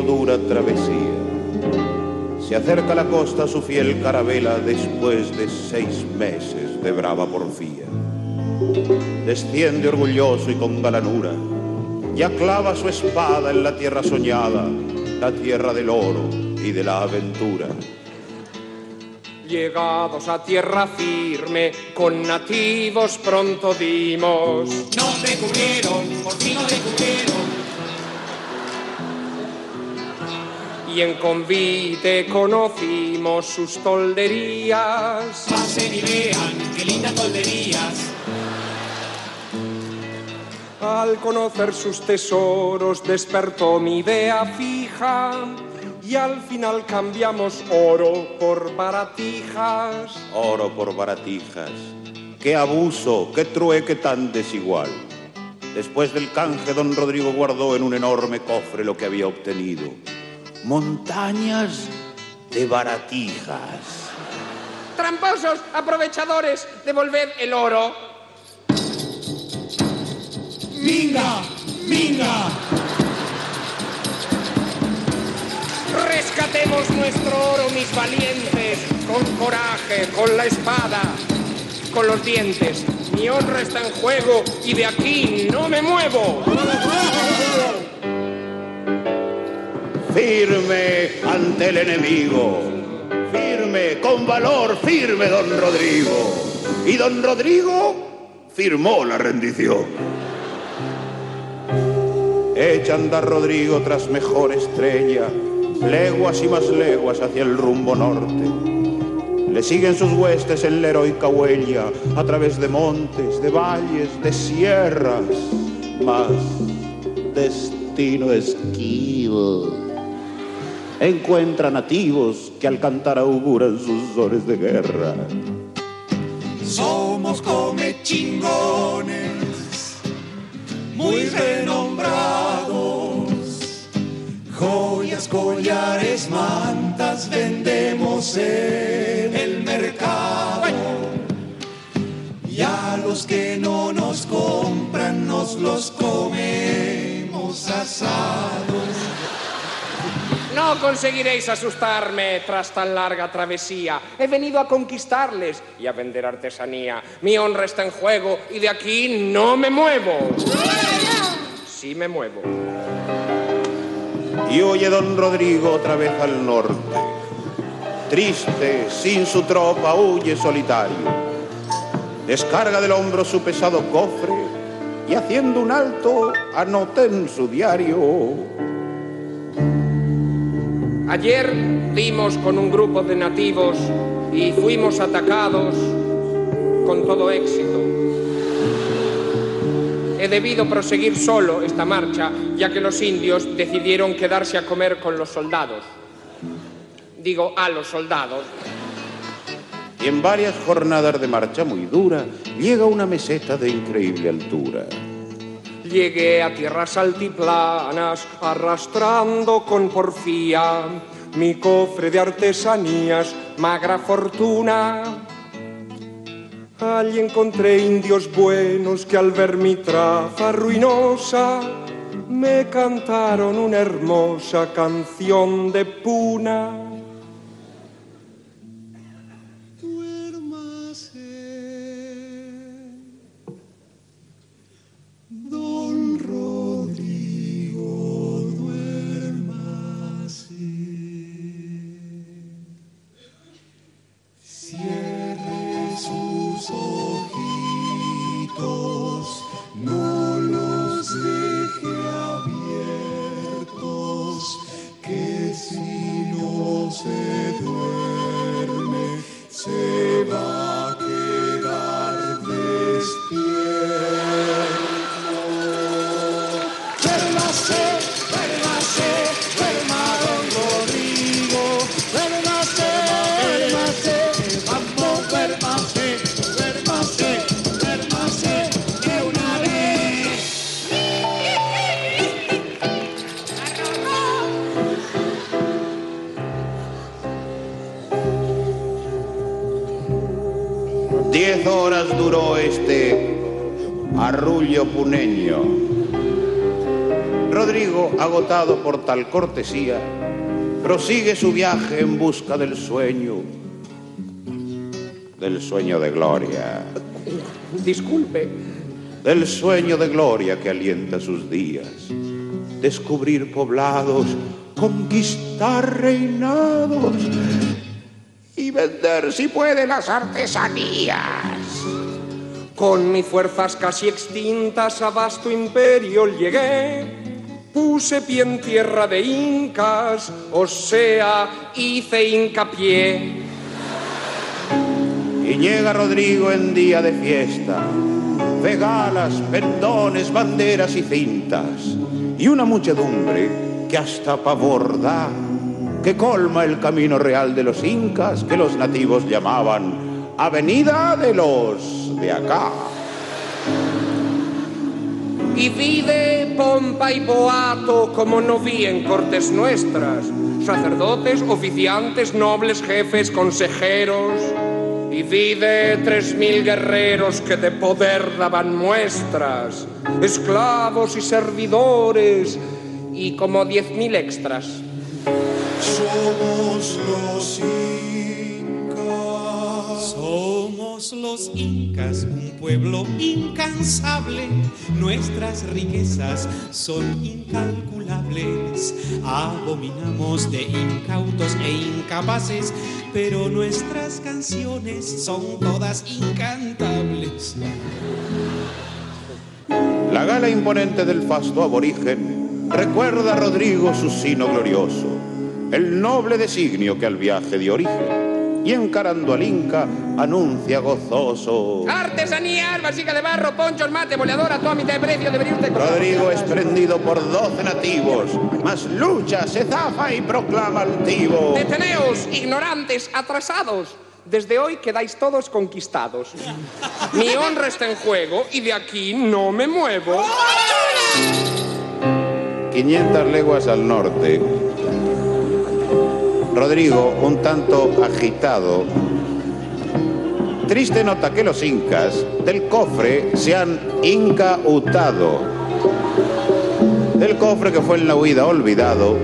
[SPEAKER 9] Dura travesía. Se acerca a la costa su fiel carabela después de seis meses de brava porfía. Desciende orgulloso y con galanura, ya clava su espada en la tierra soñada, la tierra del oro y de la aventura.
[SPEAKER 10] Llegados a tierra firme, con nativos pronto dimos.
[SPEAKER 11] Nos descubrieron, por fin nos descubrieron.
[SPEAKER 10] Y en convite conocimos sus tolderías.
[SPEAKER 11] Pasen y vean qué lindas tolderías.
[SPEAKER 10] Al conocer sus tesoros despertó mi idea fija y al final cambiamos oro por baratijas.
[SPEAKER 9] Oro por baratijas. Qué abuso, qué trueque tan desigual. Después del canje, don Rodrigo guardó en un enorme cofre lo que había obtenido. Montañas de baratijas.
[SPEAKER 10] Tramposos, aprovechadores, devolved el oro.
[SPEAKER 11] ¡Minga! ¡Minga!
[SPEAKER 10] Rescatemos nuestro oro, mis valientes, con coraje, con la espada. con los dientes. Mi honra está en juego y de aquí no me muevo.
[SPEAKER 9] Firme ante el enemigo. Firme, con valor, firme, don Rodrigo. Y don Rodrigo firmó la rendición. Echa andar Rodrigo tras mejor estrella, leguas y más leguas hacia el rumbo norte. Le siguen sus huestes en la heroica huella, a través de montes, de valles, de sierras, mas destino esquivo. Encuentra nativos que al cantar auguran sus horas de guerra.
[SPEAKER 11] Somos come chingones, muy renombrados. Joyas, collares, mantas vendemos en el mercado. Y a los que no nos compran, nos los comemos asados.
[SPEAKER 10] No conseguiréis asustarme tras tan larga travesía. He venido a conquistarles y a vender artesanía. Mi honra está en juego y de aquí no me muevo. Sí me muevo.
[SPEAKER 9] Y oye don Rodrigo otra vez al norte. Triste, sin su tropa, huye solitario. Descarga del hombro su pesado cofre y haciendo un alto anota en su diario.
[SPEAKER 10] Ayer dimos con un grupo de nativos y fuimos atacados con todo éxito. He debido proseguir solo esta marcha, ya que los indios decidieron quedarse a comer con los soldados. Digo, a los soldados.
[SPEAKER 9] Y en varias jornadas de marcha muy dura llega una meseta de increíble altura.
[SPEAKER 10] Llegué a tierras altiplanas arrastrando con porfía mi cofre de artesanías, magra fortuna. Allí encontré indios buenos que al ver mi traza ruinosa me cantaron una hermosa canción de puna.
[SPEAKER 9] Por tal cortesía, prosigue su viaje en busca del sueño, del sueño de gloria,
[SPEAKER 10] Disculpe,
[SPEAKER 9] del sueño de gloria que alienta sus días, descubrir poblados, conquistar reinados y vender si puede las artesanías.
[SPEAKER 10] Con mis fuerzas casi extintas a vasto imperio llegué. Puse pie en tierra de incas, o sea, hice hincapié.
[SPEAKER 9] Y llega Rodrigo en día de fiesta, de galas, pendones, banderas y cintas, y una muchedumbre que hasta pavor da, que colma el camino real de los incas que los nativos llamaban Avenida de los de acá.
[SPEAKER 10] Y vide pompa y boato como no vi en cortes nuestras, sacerdotes, oficiantes, nobles, jefes, consejeros. Y vide tres mil guerreros que de poder daban muestras, esclavos y servidores, y como diez mil extras.
[SPEAKER 11] Somos los
[SPEAKER 12] los incas, un pueblo incansable. Nuestras riquezas son incalculables. Abominamos de incautos e incapaces, pero nuestras canciones son todas incantables.
[SPEAKER 9] La gala imponente del fasto aborigen recuerda a Rodrigo su sino glorioso, el noble designio que al viaje dio origen, y encarando al Inca anuncia gozoso.
[SPEAKER 10] Artesanías, vasija de barro, ponchos, mate, boleadora, todo a mitad de precio, debería usted.
[SPEAKER 9] Rodrigo es prendido por doce nativos, mas lucha, se zafa y proclama altivo.
[SPEAKER 10] Deteneos, ignorantes, atrasados. Desde hoy quedáis todos conquistados. Mi honra está en juego y de aquí no me muevo.
[SPEAKER 9] 500 leguas al norte. Rodrigo, un tanto agitado, triste nota que los incas del cofre se han incautado. Del cofre que fue en la huida olvidado,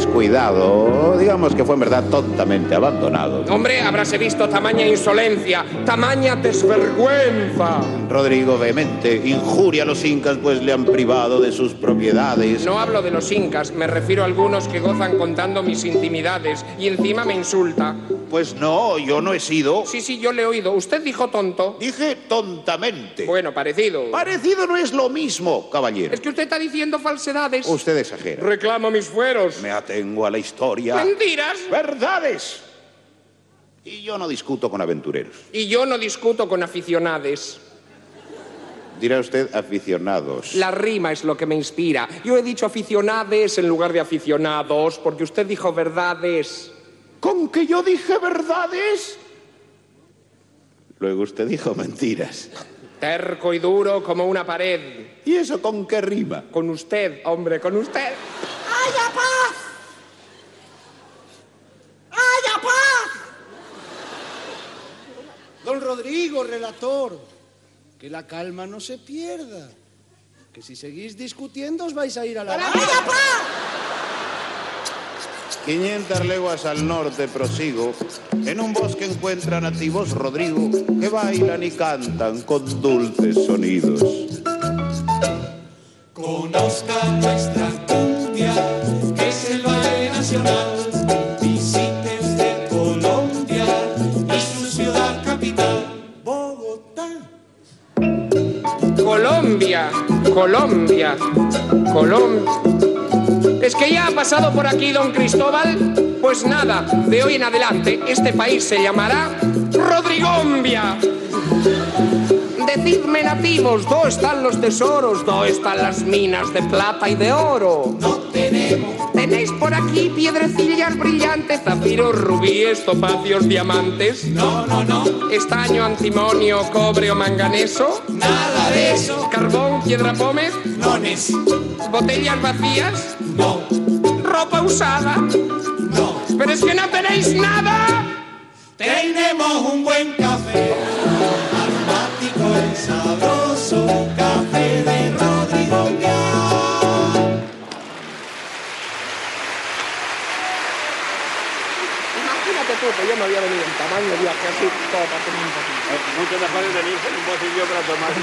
[SPEAKER 9] descuidado, digamos que fue en verdad tontamente abandonado.
[SPEAKER 10] Hombre, habráse visto tamaña insolencia, tamaña desvergüenza.
[SPEAKER 9] Rodrigo vehemente injuria a los incas pues le han privado de sus propiedades.
[SPEAKER 10] No hablo de los incas, me refiero a algunos que gozan contando mis intimidades y encima me insulta.
[SPEAKER 9] Pues no, yo no he sido.
[SPEAKER 10] Sí, sí, yo le he oído. ¿Usted dijo tonto?
[SPEAKER 9] Dije tontamente.
[SPEAKER 10] Bueno, parecido.
[SPEAKER 9] Parecido no es lo mismo, caballero.
[SPEAKER 10] Es que usted está diciendo falsedades.
[SPEAKER 9] Usted exagera.
[SPEAKER 10] Reclamo mis fueros.
[SPEAKER 9] Me atengo a la historia.
[SPEAKER 10] Mentiras.
[SPEAKER 9] Verdades. Y yo no discuto con aventureros.
[SPEAKER 10] Y yo no discuto con aficionades.
[SPEAKER 9] Dirá usted aficionados.
[SPEAKER 10] La rima es lo que me inspira. Yo he dicho aficionades en lugar de aficionados, porque usted dijo verdades.
[SPEAKER 9] ¿Con que yo dije verdades? Luego usted dijo mentiras.
[SPEAKER 10] Terco y duro como una pared.
[SPEAKER 9] ¿Y eso con qué rima?
[SPEAKER 10] Con usted, hombre, con usted.
[SPEAKER 11] ¡Haya paz! ¡Haya paz! Don Rodrigo, relator, que la calma no se pierda. Que si seguís discutiendo os vais a ir a la... ¡Haya paz!
[SPEAKER 9] 500 leguas al norte prosigo. En un bosque encuentra nativos Rodrigo que bailan y cantan con dulces sonidos.
[SPEAKER 12] Conozca nuestra cumbia, Colombia,
[SPEAKER 10] Colombia, Colombia. ¿Es que ya ha pasado por aquí don Cristóbal? Pues nada, de hoy en adelante este país se llamará Rodrigombia. Decidme nativos, ¿dónde están los tesoros? ¿Dónde están las minas de plata y de oro?
[SPEAKER 12] No tenemos
[SPEAKER 10] ¿Tenéis por aquí piedrecillas brillantes, zafiros, rubíes, topacios, diamantes?
[SPEAKER 12] No, no, no,
[SPEAKER 10] ¿Estaño, antimonio, cobre o manganeso?
[SPEAKER 12] nada de eso.
[SPEAKER 10] ¿Carbón, piedra pómez?
[SPEAKER 12] Nones,
[SPEAKER 10] ¿Botellas vacías?
[SPEAKER 12] no,
[SPEAKER 10] ¿Ropa usada?
[SPEAKER 12] no.
[SPEAKER 10] ¡Pero es que no tenéis nada!
[SPEAKER 12] Tenemos un buen café, sabroso, café de Rodrigombia.
[SPEAKER 10] Imagínate tú que yo me había venido en tamaño viaje así, todo para tener un poquito.
[SPEAKER 9] Mucho mejor es venirse en un bolsillo para tomarse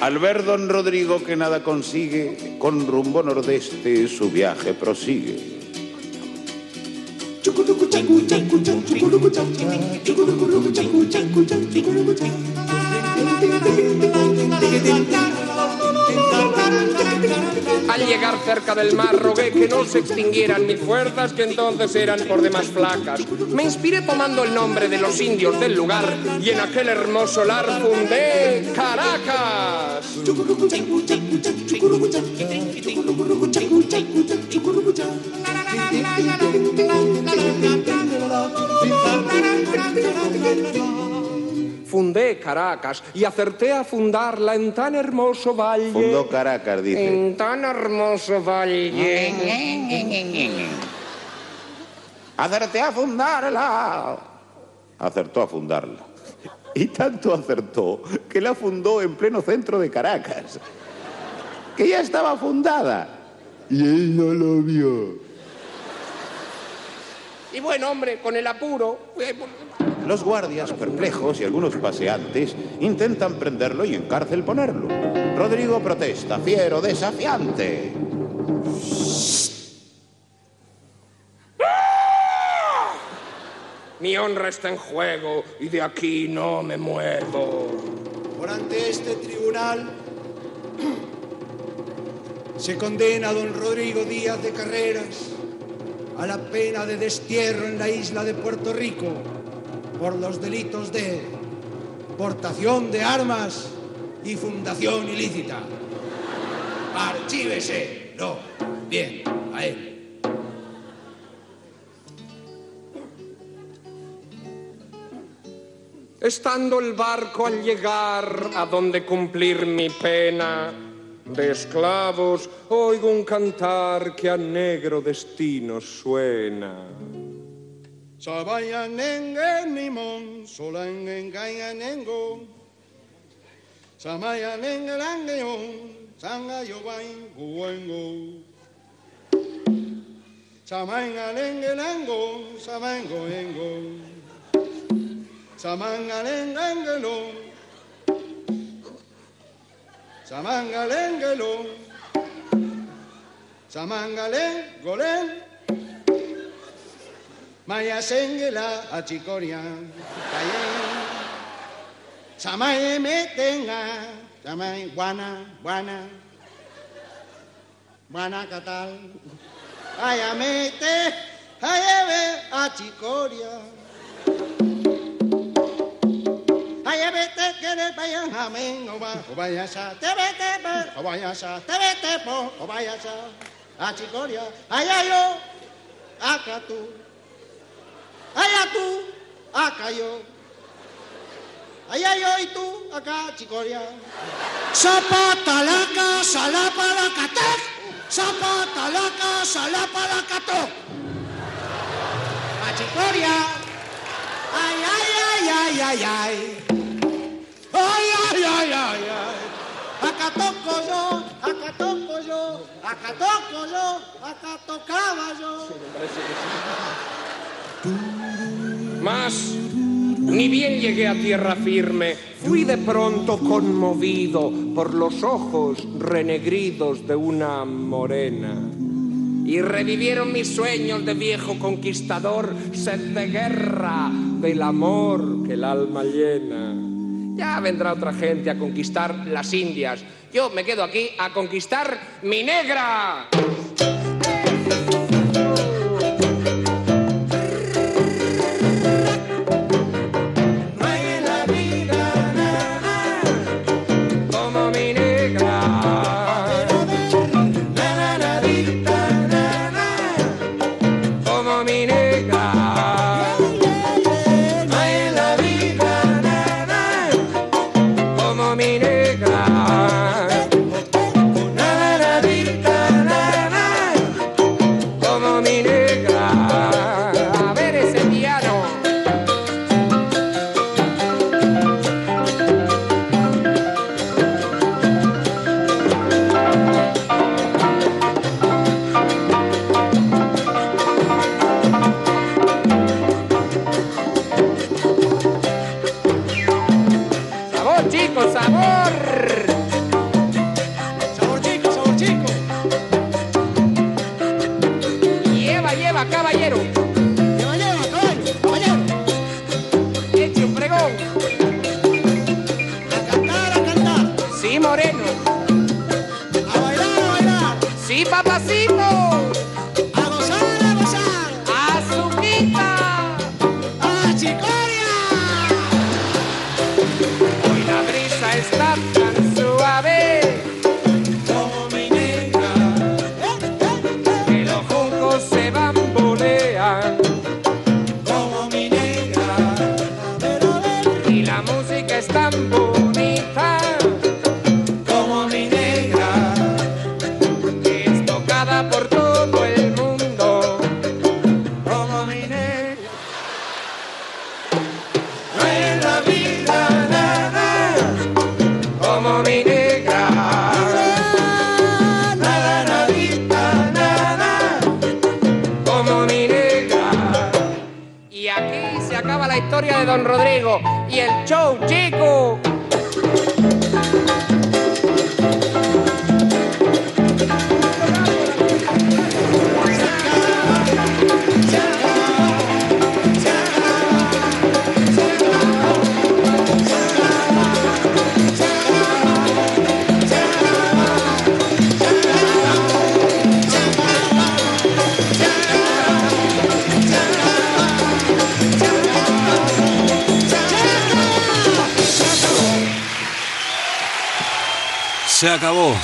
[SPEAKER 9] Al ver don Rodrigo que nada consigue, con rumbo nordeste su viaje prosigue.
[SPEAKER 10] Al llegar cerca del mar rogué que no se extinguieran mis fuerzas que entonces eran por demás flacas. Me inspiré tomando el nombre de los indios del lugar y en aquel hermoso lar fundé Caracas. Fundé Caracas y acerté a fundarla en tan hermoso valle.
[SPEAKER 9] Fundó Caracas, dice.
[SPEAKER 10] En tan hermoso valle.
[SPEAKER 9] Acerté a fundarla. Acertó a fundarla. Y tanto acertó que la fundó en pleno centro de Caracas. Que ya estaba fundada. Y él no lo vio.
[SPEAKER 10] Y bueno, hombre, con el apuro... eh,
[SPEAKER 9] Los guardias, perplejos y algunos paseantes intentan prenderlo y en cárcel ponerlo. Rodrigo protesta, fiero, desafiante.
[SPEAKER 10] Mi honra está en juego y de aquí no me muevo.
[SPEAKER 11] Por ante este tribunal se condena a don Rodrigo Díaz de Carreras a la pena de destierro en la isla de Puerto Rico por los delitos de portación de armas y fundación ilícita. Archívese. No. Bien, a él.
[SPEAKER 10] Estando el barco al llegar a donde cumplir mi pena de esclavos, oigo un cantar que a negro destino suena.
[SPEAKER 11] Sabayanen limon, solangen gayanengo. Samayanen langeon, sanga yobain guengo. Samanganen lango, samango engo. Samanganen angelo. Samanganen gelo. Samanganen golen. Maya sengela a chicoria. Samaye metenga. Samaye guana, guana. Guana catal. Aya mete. Ayeve a chicoria. Aya vete que le vayan amén. O va, o vaya sa. Te vete, o vaya sa. Te vete, po, o vaya sa. A chicoria. Aya yo. Acá. Allá tú, acá yo. Allá yo y tú, acá, chicoria. Zapata la casa, la palacate. Zapata la casa, la palacate. A chicoria. Ay, ay, ay, ay, ay, ay. Ay, ay, ay, ay, ay. Acá toco yo, acá toco yo, acá toco yo, acá tocaba yo.
[SPEAKER 10] Mas, ni bien llegué a tierra firme, fui de pronto conmovido por los ojos renegridos de una morena. Y revivieron mis sueños de viejo conquistador, sed de guerra, del amor que el alma llena. Ya vendrá otra gente a conquistar las Indias. Yo me quedo aquí a conquistar
[SPEAKER 12] mi negra.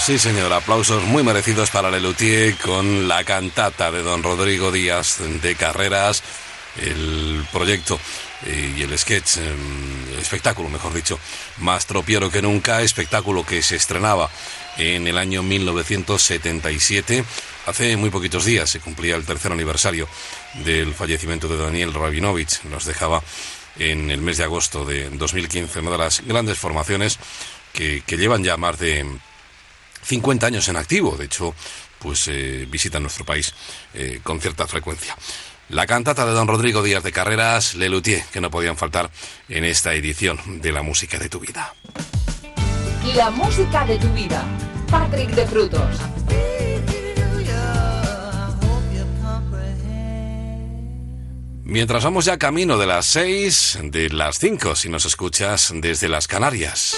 [SPEAKER 5] Sí señor. Aplausos muy merecidos para Lelutier con la cantata de don Rodrigo Díaz de Carreras, el proyecto eh, y el sketch, el espectáculo, mejor dicho, más tropiero que nunca, espectáculo que se estrenaba en el año 1977. Hace muy poquitos días se cumplía el tercer aniversario del fallecimiento de Daniel Rabinovich. Nos dejaba en el mes de agosto de 2015, una de las grandes formaciones que llevan ya más de 50 años en activo. De hecho, pues eh, visitan nuestro país eh, con cierta frecuencia. La cantata de don Rodrigo Díaz de Carreras, Lelutier, que no podían faltar en esta edición de La Música de tu Vida.
[SPEAKER 8] La música de tu vida. Patrick de Frutos.
[SPEAKER 5] Mientras vamos ya camino de las 6, de las 5, si nos escuchas desde las Canarias.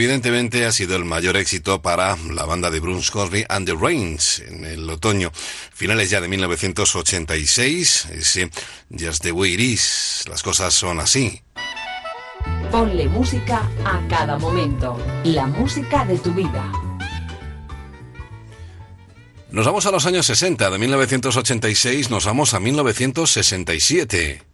[SPEAKER 5] Evidentemente ha sido el mayor éxito para la banda de Bruce Crosby and the Rains en el otoño, finales ya de 1986, ese Just the Way It Is, las cosas son así.
[SPEAKER 2] Ponle música a cada momento. La música de tu vida.
[SPEAKER 5] Nos vamos a los años 60, de 1986 nos vamos a 1967.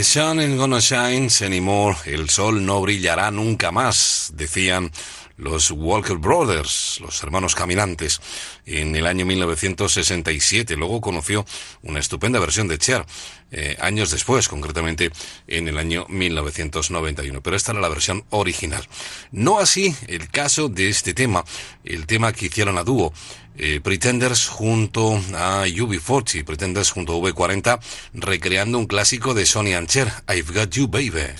[SPEAKER 1] The sun ain't gonna shine anymore.
[SPEAKER 5] El sol no brillará nunca más, decían los Walker Brothers, los hermanos caminantes, en el año 1967. Luego conoció una estupenda versión de Cher, eh, años después, concretamente en el año 1991. Pero esta era la versión original. No así el caso de este tema, el tema que hicieron a dúo. eh, Pretenders junto a UB40, Pretenders junto a V40, recreando un clásico de Sonny and Cher, I've Got You Baby.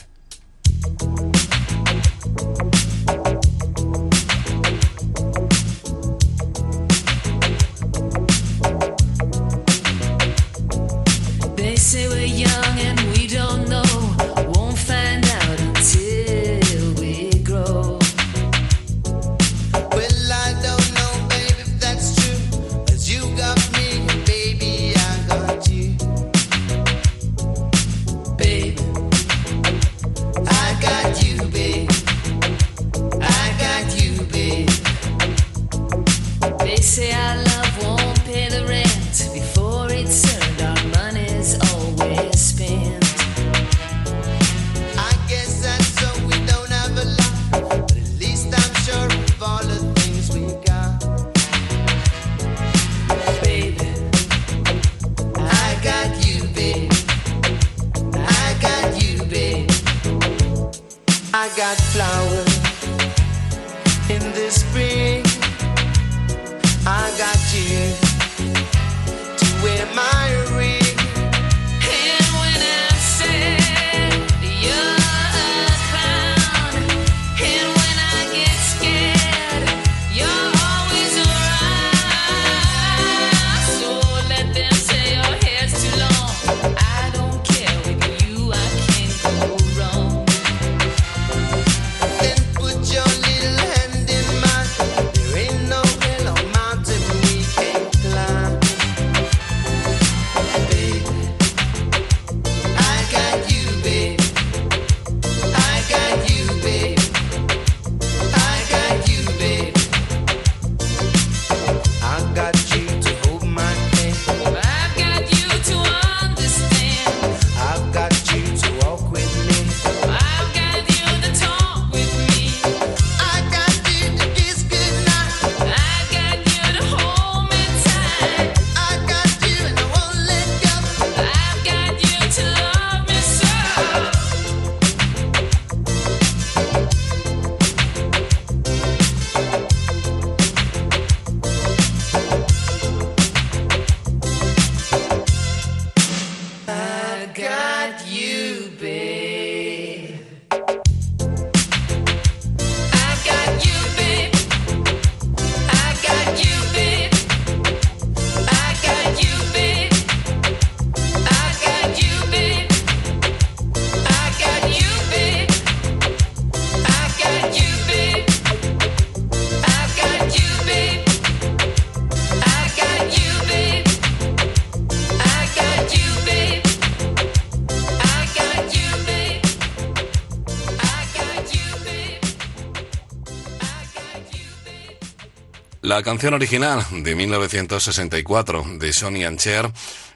[SPEAKER 1] La canción original de 1964 de Sonny and Cher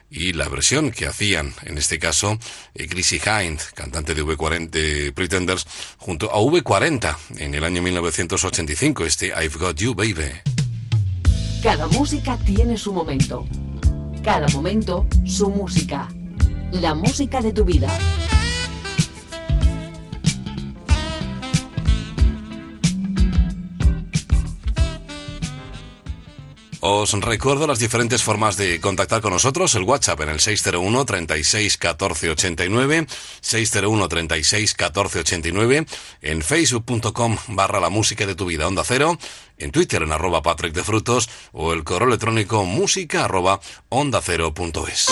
[SPEAKER 1] y la versión que hacían, en este caso, eh, Chrissy Hind, cantante de V40 de Pretenders, junto a V40 en el año 1985, este I've Got You Baby.
[SPEAKER 2] Cada música tiene su momento. Cada momento, su música. La música de tu vida.
[SPEAKER 1] Os recuerdo las diferentes formas de contactar con nosotros. El WhatsApp en el 601 36 14 89, 601 36 14 89, en facebook.com barra la música de tu vida onda cero, en Twitter en arroba Patrick de Frutos o el correo electrónico música arroba onda cero punto es.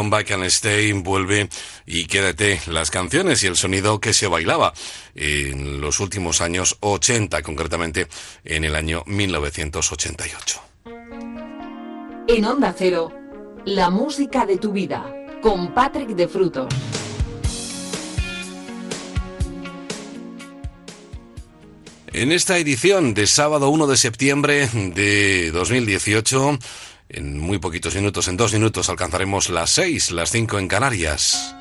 [SPEAKER 1] Con Back and Stay vuelve y quédate las canciones y el sonido que se bailaba en los últimos años 80, concretamente en el año 1988.
[SPEAKER 2] En Onda Cero, la música de tu vida, con Patrick de Frutos.
[SPEAKER 1] En esta edición de sábado 1 de septiembre de 2018, en minutos, en dos minutos, alcanzaremos las 6, las 5 en Canarias.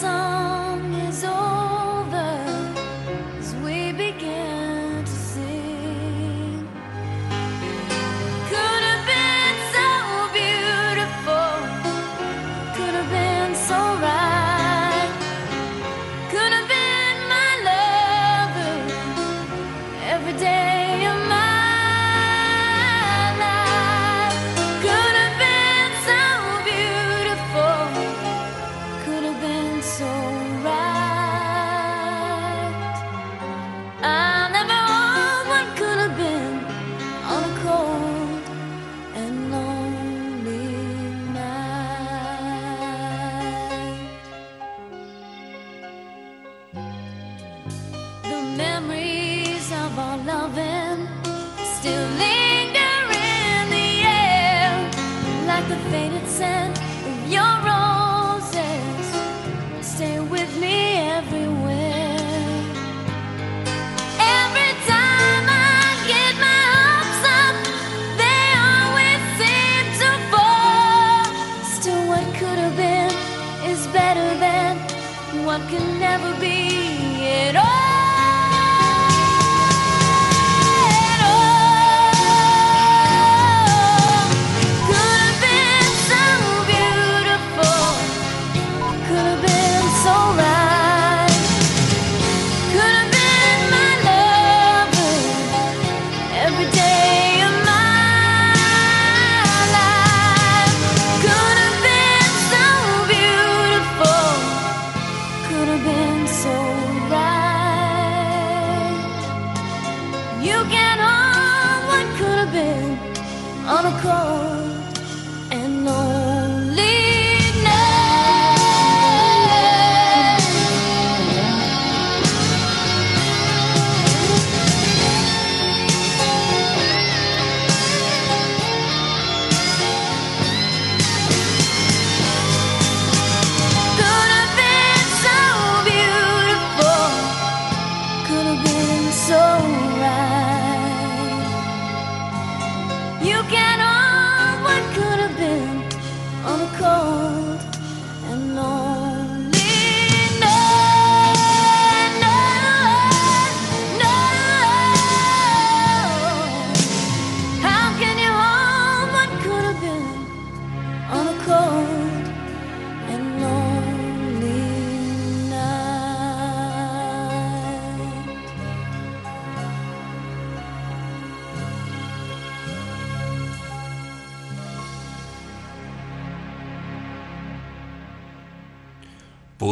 [SPEAKER 6] Song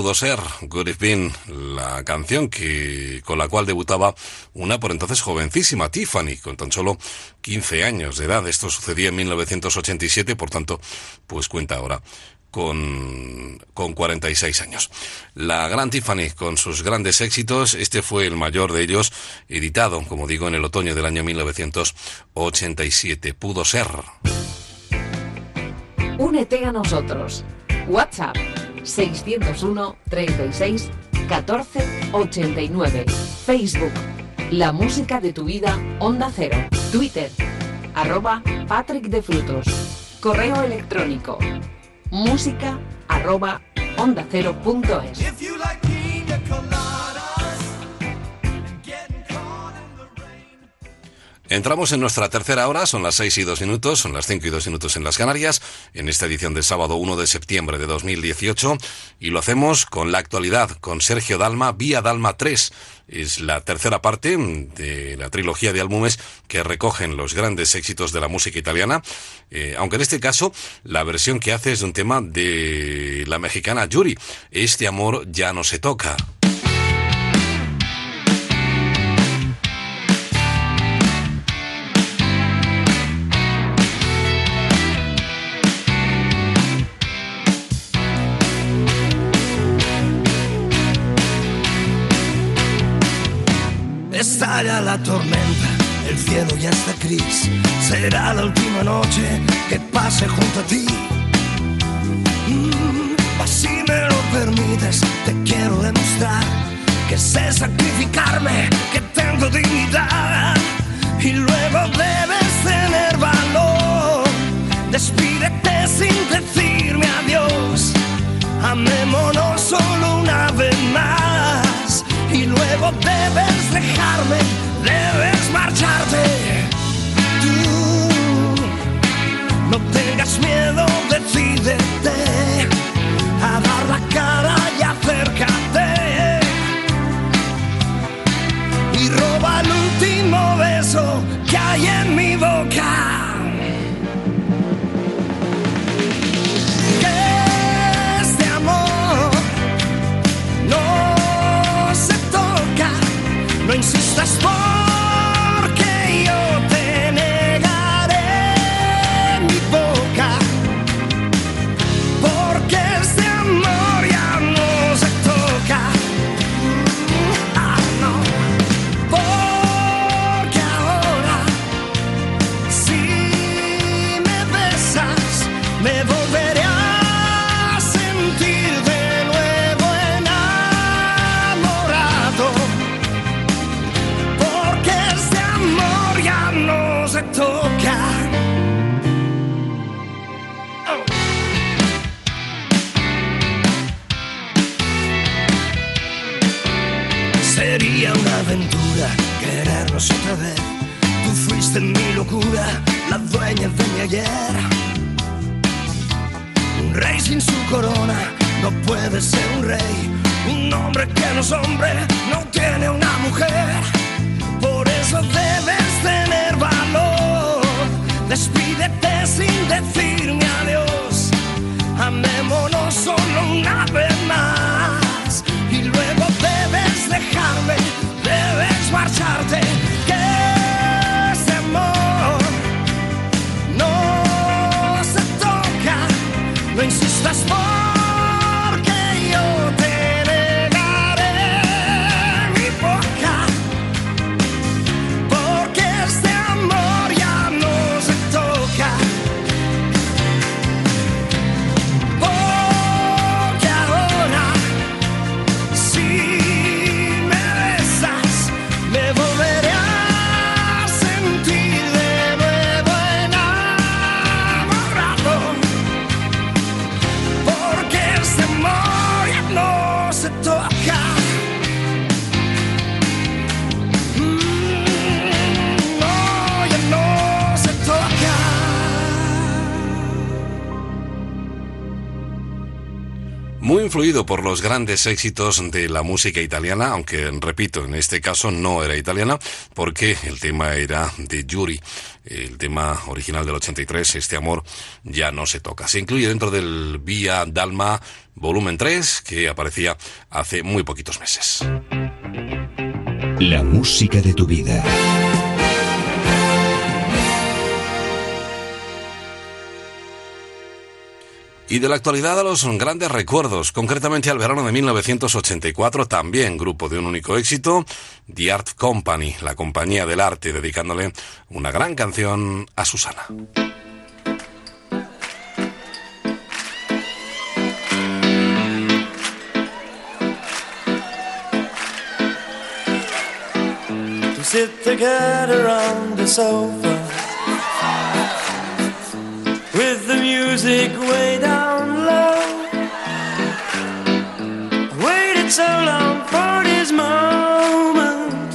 [SPEAKER 1] Pudo ser Good If Been, la canción que, con la cual debutaba una por entonces jovencísima Tiffany, con tan solo 15 años de edad. Esto sucedía en 1987, por tanto, pues cuenta ahora con, con 46 años. La gran Tiffany, con sus grandes éxitos, este fue el mayor de ellos, editado, como digo, en el otoño del año 1987. Pudo ser.
[SPEAKER 2] Únete a nosotros. WhatsApp 601 36 14 89. Facebook La música de tu vida Onda Cero. Twitter arroba Patrick de Frutos. Correo electrónico música arroba onda cero punto es.
[SPEAKER 1] Entramos en nuestra tercera hora, son las 6 y 2 minutos, son las 5 y 2 minutos en las Canarias, en esta edición del sábado 1 de septiembre de 2018, y lo hacemos con la actualidad, con Sergio Dalma, Vía Dalma 3. Es la tercera parte de la trilogía de álbumes que recogen los grandes éxitos de la música italiana, eh, aunque en este caso la versión que hace es de un tema de la mexicana Yuri, Este amor ya no se toca.
[SPEAKER 13] Estalla la tormenta, el cielo ya está gris. Será la última noche que pase junto a ti. Mm, si me lo permites, te quiero demostrar que sé sacrificarme, que tengo dignidad. Y luego debes tener valor. Despídete sin decirme adiós. Amémonos solo una vez más. Luego debes dejarme, debes marcharte.
[SPEAKER 1] Influido por los grandes éxitos de la música italiana, aunque repito, en este caso no era italiana, porque el tema era de Yuri, el tema original del 83, Este amor ya no se toca. Se incluye dentro del Vía Dalma volumen 3, que aparecía hace muy poquitos meses.
[SPEAKER 3] La música de tu vida.
[SPEAKER 1] Y de la actualidad a los grandes recuerdos, concretamente al verano de 1984, también grupo de un único éxito, The Art Company, la compañía del arte, dedicándole una gran canción a Susana.
[SPEAKER 5] Music way down low. I waited so long for this moment.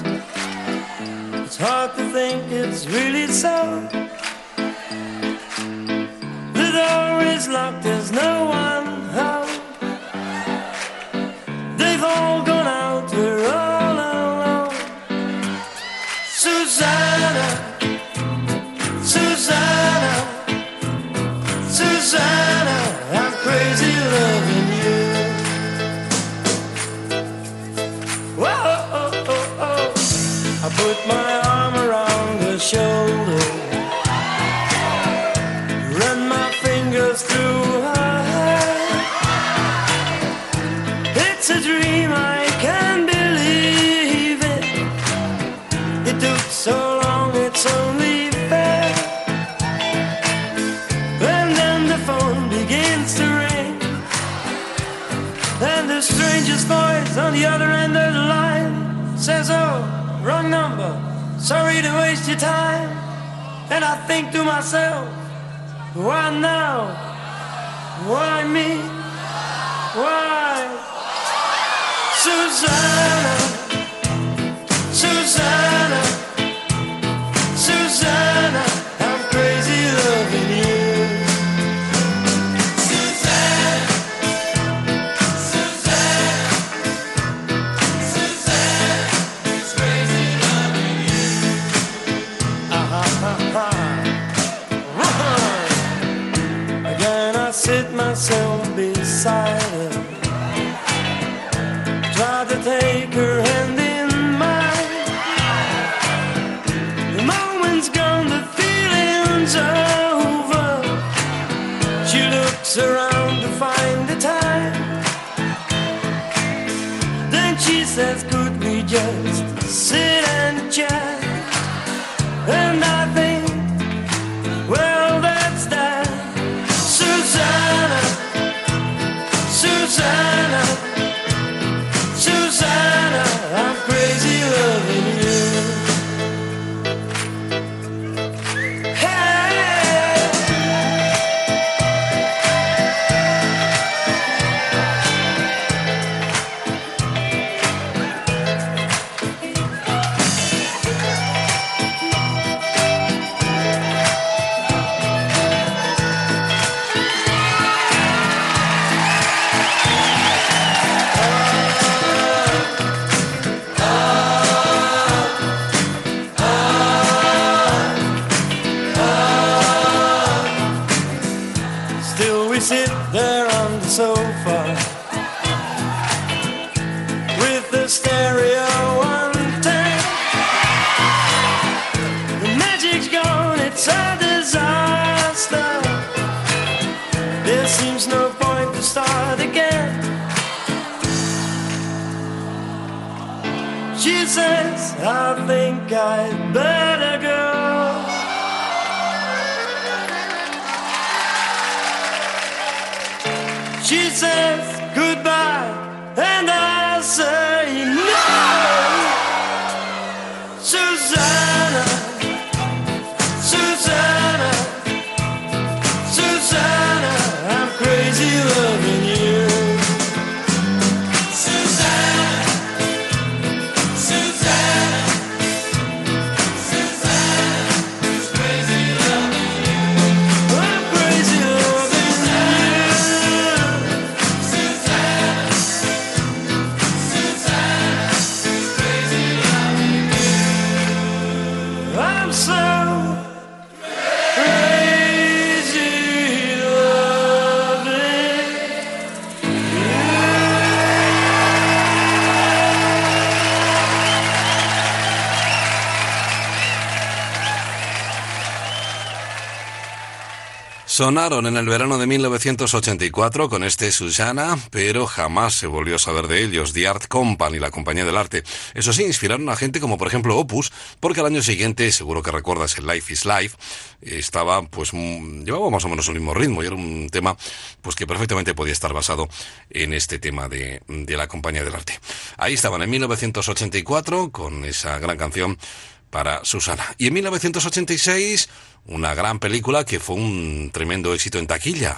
[SPEAKER 5] It's hard to think it's really so. The door is locked, on the other end of the line says, Oh, wrong number, sorry to waste your time. And I think to myself, why now? Why me? Why? Susanna, Susanna, Susanna, myself beside her. Try to take her hand in mine. The moment's gone, the feeling's over. She looks around to find the time. Then she says, Could we just sit I.
[SPEAKER 1] Sonaron en el verano de 1984 con este Susana, pero jamás se volvió a saber de ellos. The Art Company, la compañía del arte. Eso sí, inspiraron a gente como por ejemplo Opus, porque al año siguiente, seguro que recuerdas el Life is Life, estaba pues mm, llevaba más o menos el mismo ritmo y era un tema pues que perfectamente podía estar basado en este tema de, de la compañía del arte. Ahí estaban en 1984 con esa gran canción para Susana. Y en 1986, una gran película que fue un tremendo éxito en taquilla.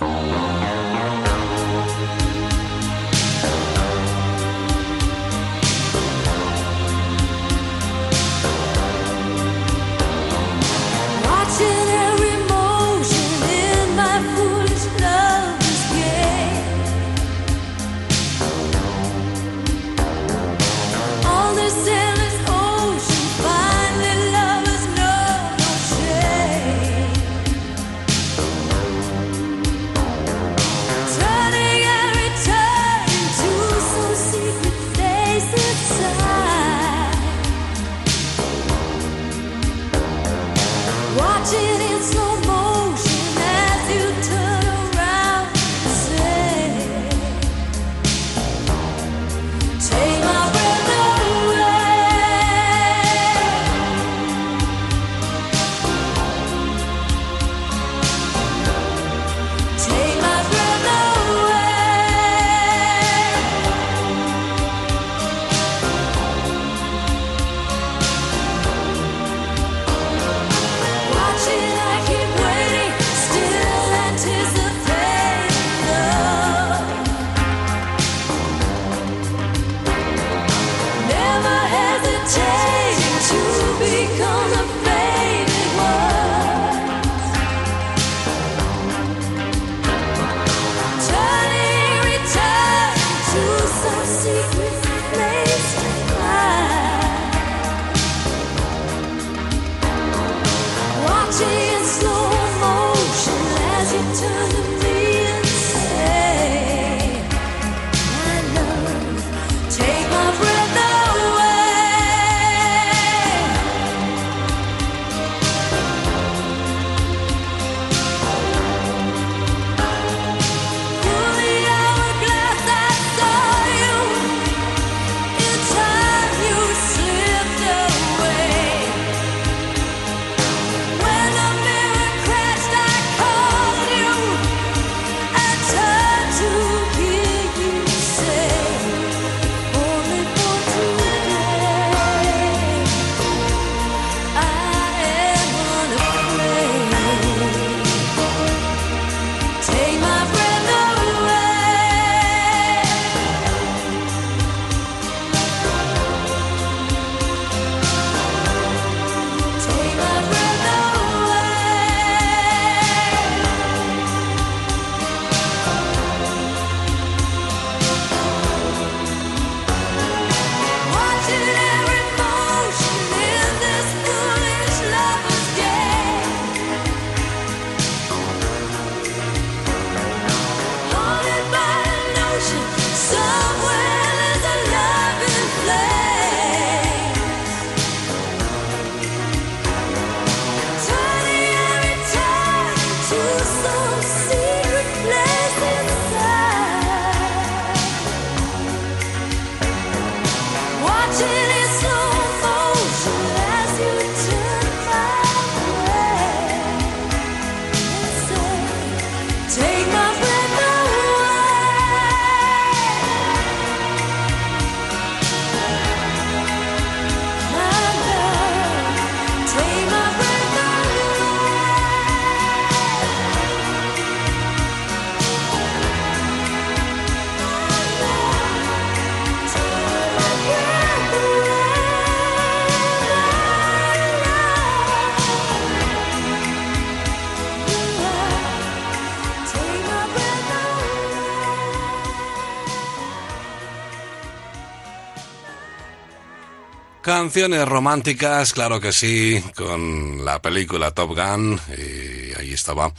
[SPEAKER 1] Canciones románticas, claro que sí, con la película Top Gun, y ahí estaba,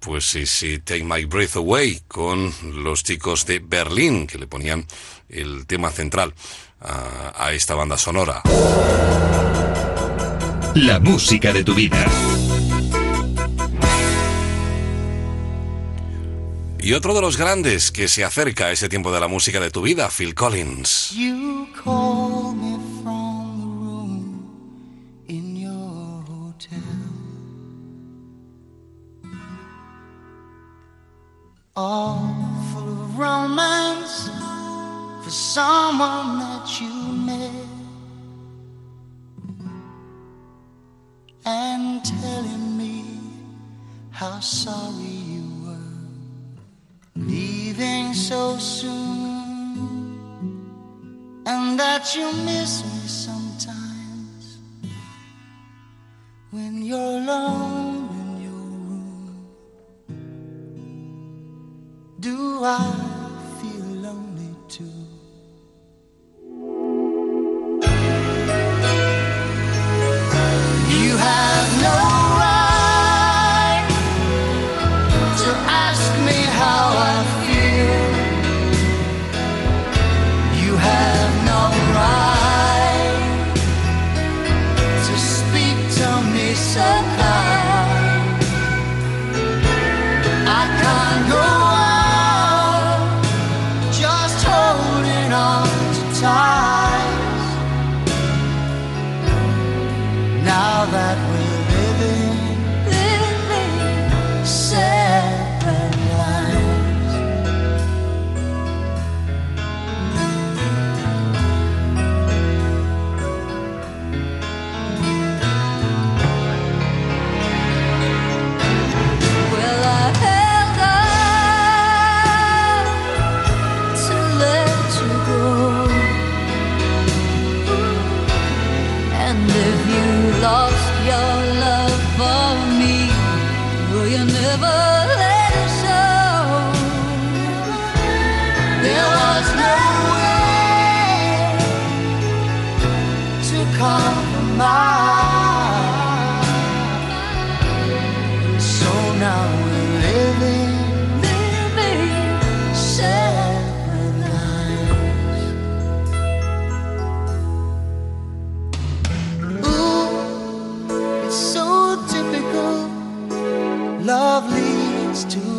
[SPEAKER 1] pues sí, sí, Take My Breath Away, con los chicos de Berlín, que le ponían el tema central a, a esta banda sonora.
[SPEAKER 3] La música de tu vida.
[SPEAKER 1] Y otro de los grandes que se acerca a ese tiempo de la música de tu vida, Phil Collins.
[SPEAKER 8] You call me All full of romance for someone that you met. And telling me how sorry you were leaving so soon and that you miss me sometimes when you're alone Do I feel lonely too? You have no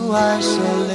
[SPEAKER 8] leads to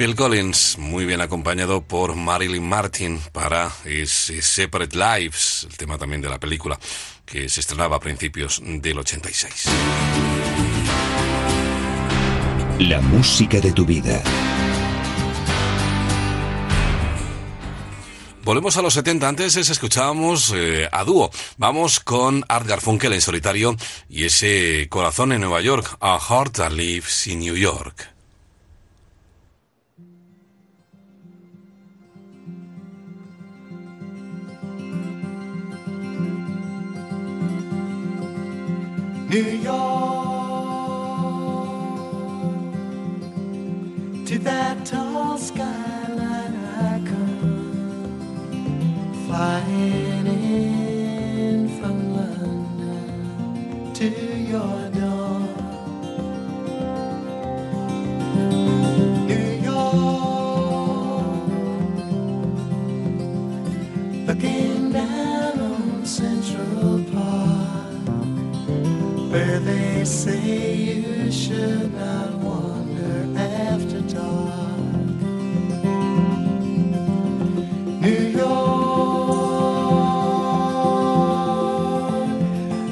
[SPEAKER 1] Phil Collins, muy bien acompañado por Marilyn Martin para ese Separate Lives, el tema también de la película que se estrenaba a principios del 86.
[SPEAKER 3] La música de tu vida.
[SPEAKER 1] Volvemos a los 70. Antes escuchábamos eh, a dúo. Vamos con Art Garfunkel en solitario y ese corazón en Nueva York. A Heart That Lives in New York.
[SPEAKER 8] New York, to that tall skyline I come, flying in from London to your door. New York, looking where they say you should not wander after dark. New York,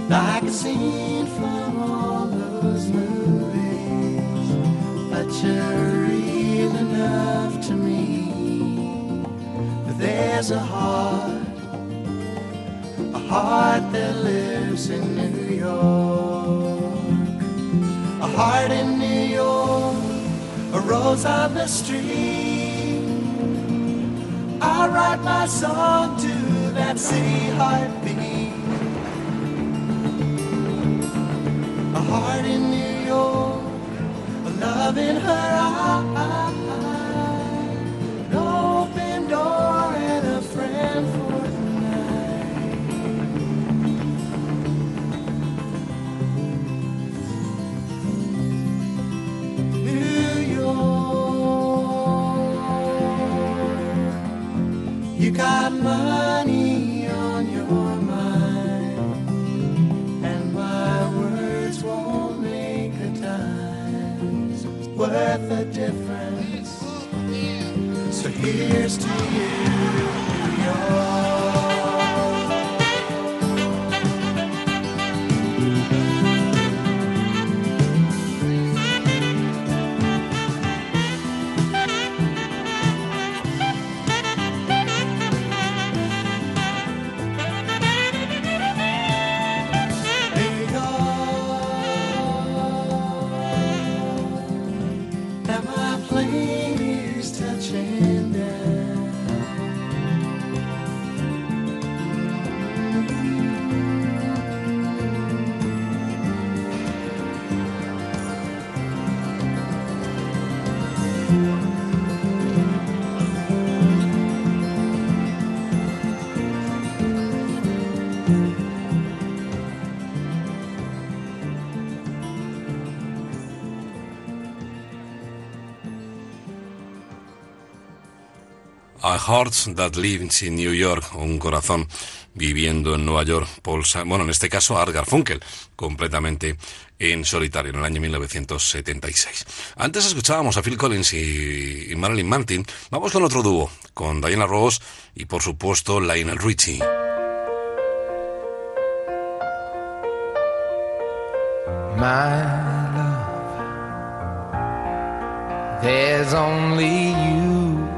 [SPEAKER 8] like a scene from all those movies, but you're real enough to me. That there's a heart a heart that lives in New York. Heart in New York, a rose on the street. I write my song to that city heartbeat. A heart in New York, a love in her eye. An open door got money on your mind, and my words won't make a dime. Worth a difference. So here's to you, New York.
[SPEAKER 1] A Heart That Lives in New York, un corazón viviendo en Nueva York, Paul bueno, en este caso Art Garfunkel, completamente en solitario, en el año 1976. Antes escuchábamos a Phil Collins y, Marilyn Manson, vamos con otro dúo, con Diana Ross y por supuesto Lionel Richie.
[SPEAKER 8] My love, there's only you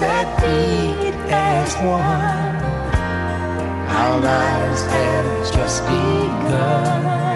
[SPEAKER 8] that beat as one. Our lives have just begun.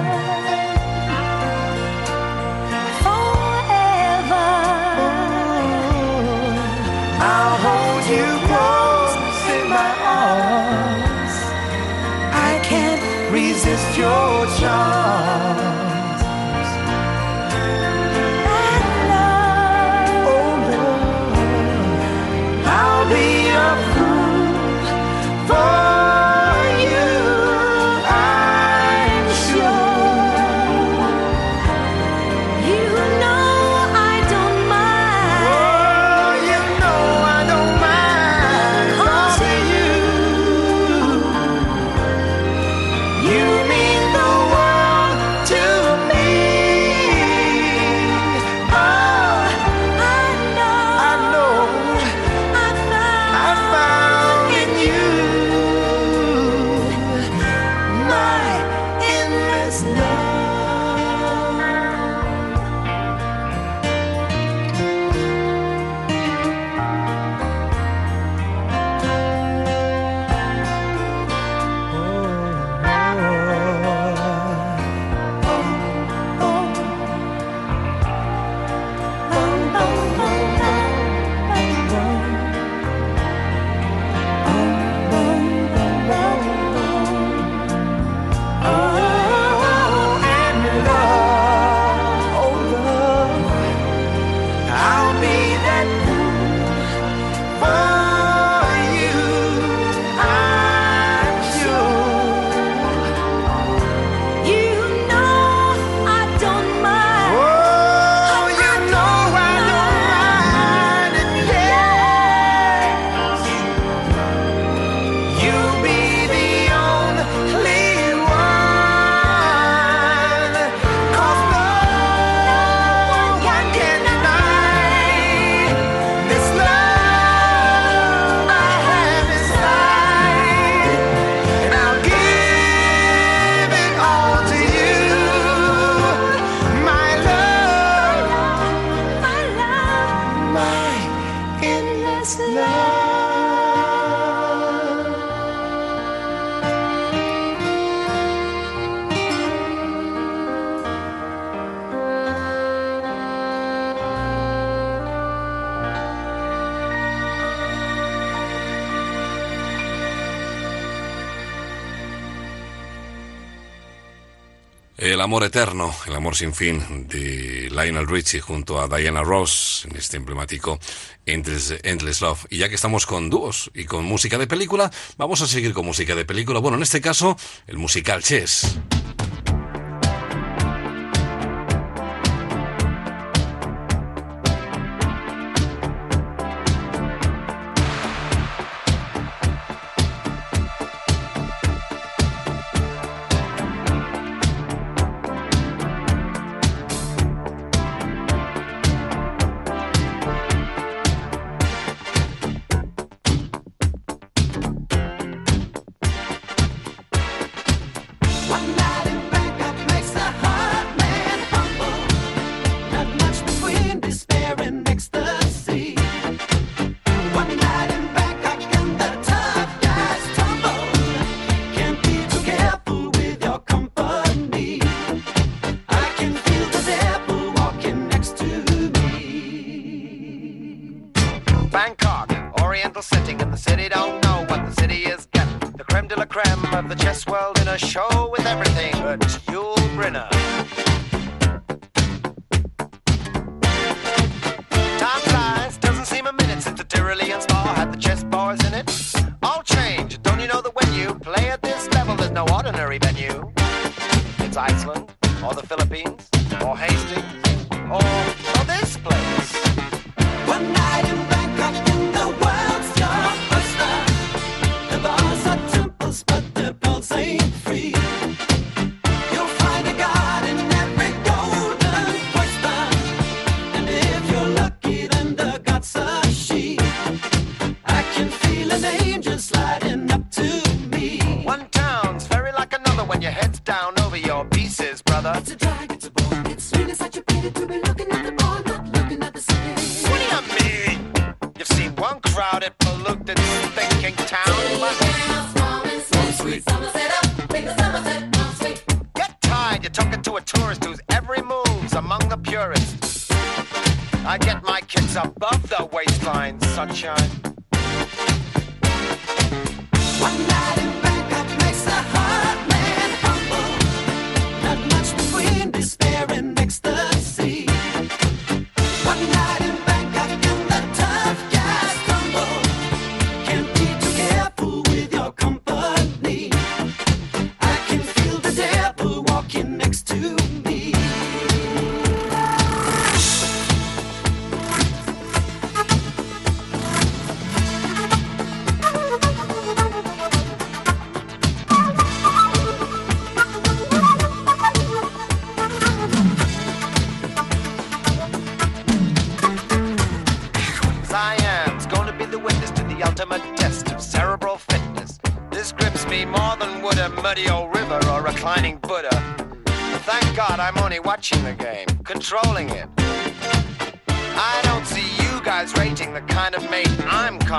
[SPEAKER 1] Eterno, el amor sin fin de Lionel Richie junto a Diana Ross en este emblemático Endless, Endless Love. Y ya que estamos con dúos y con música de película, vamos a seguir con música de película. Bueno, en este caso, el musical Chess.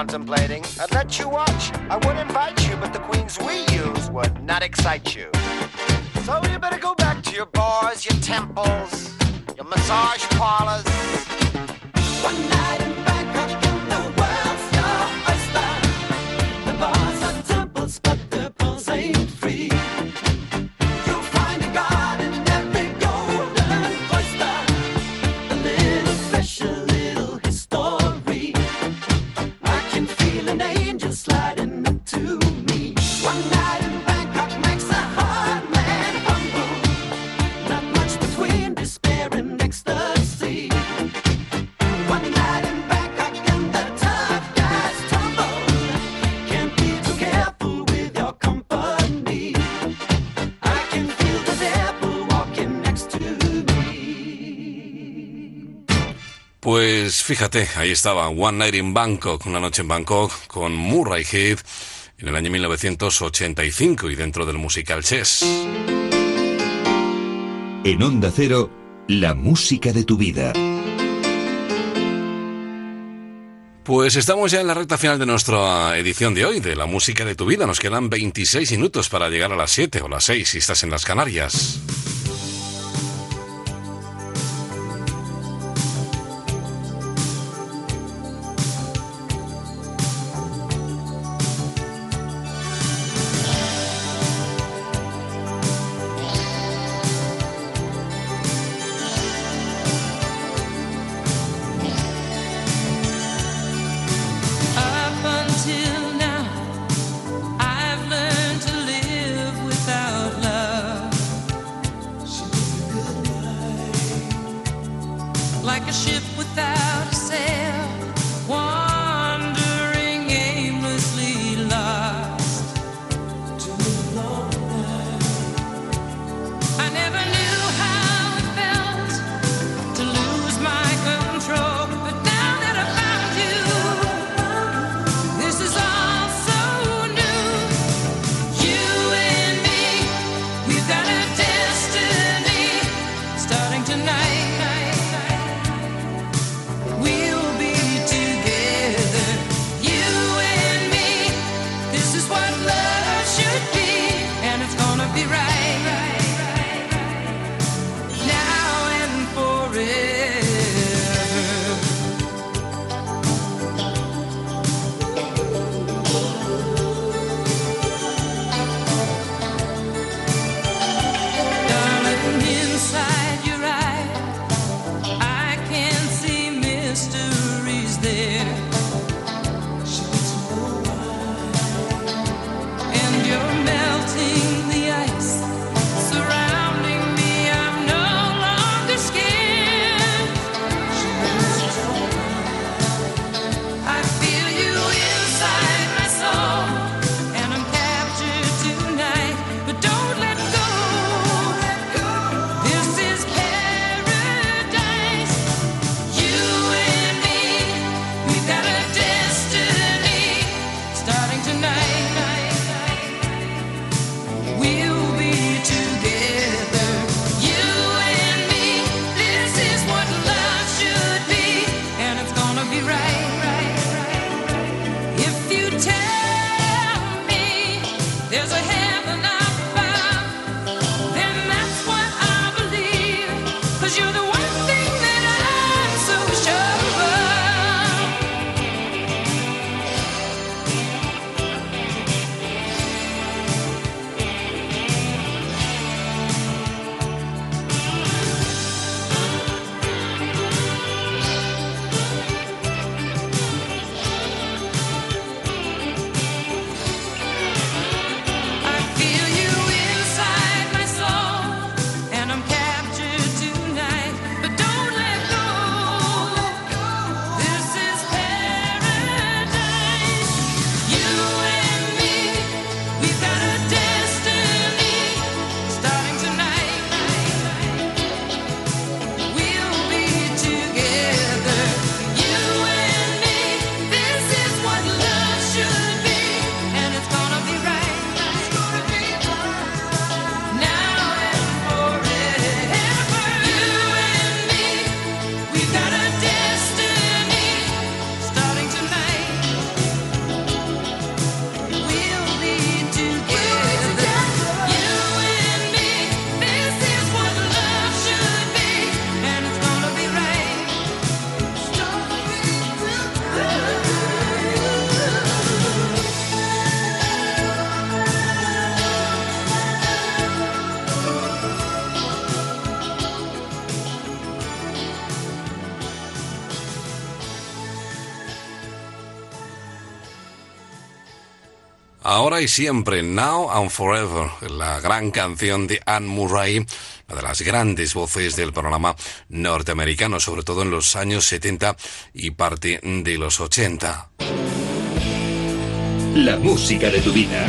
[SPEAKER 14] contemplating, I'd let you watch. I would invite you, but the queens we use would not excite you. So you better go back to your bars, your temples, your massage parlors.
[SPEAKER 1] Fíjate, ahí estaba One Night in Bangkok, una noche en Bangkok, con Murray Heath en el año 1985 y dentro del musical Chess.
[SPEAKER 3] En Onda Cero, la música de tu vida.
[SPEAKER 1] Pues estamos ya en la recta final de nuestra edición de hoy, de la música de tu vida. Nos quedan 26 minutos para llegar a las 7 o las 6 si estás en las Canarias.
[SPEAKER 6] siempre, Now and Forever, la gran canción de Anne Murray, una de las grandes voces del programa norteamericano, sobre todo en los años 70 y parte de los 80.
[SPEAKER 3] La música de tu vida.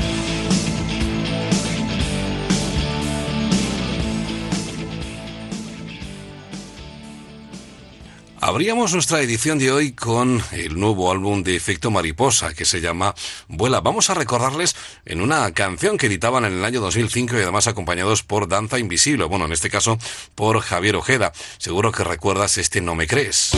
[SPEAKER 6] Abríamos nuestra edición de hoy con el nuevo álbum de Efecto Mariposa que se llama Vuela. Vamos a recordarles en una canción que editaban en el año 2005 y además acompañados por Danza Invisible, bueno, en este caso por Javier Ojeda. Seguro que recuerdas este No me crees.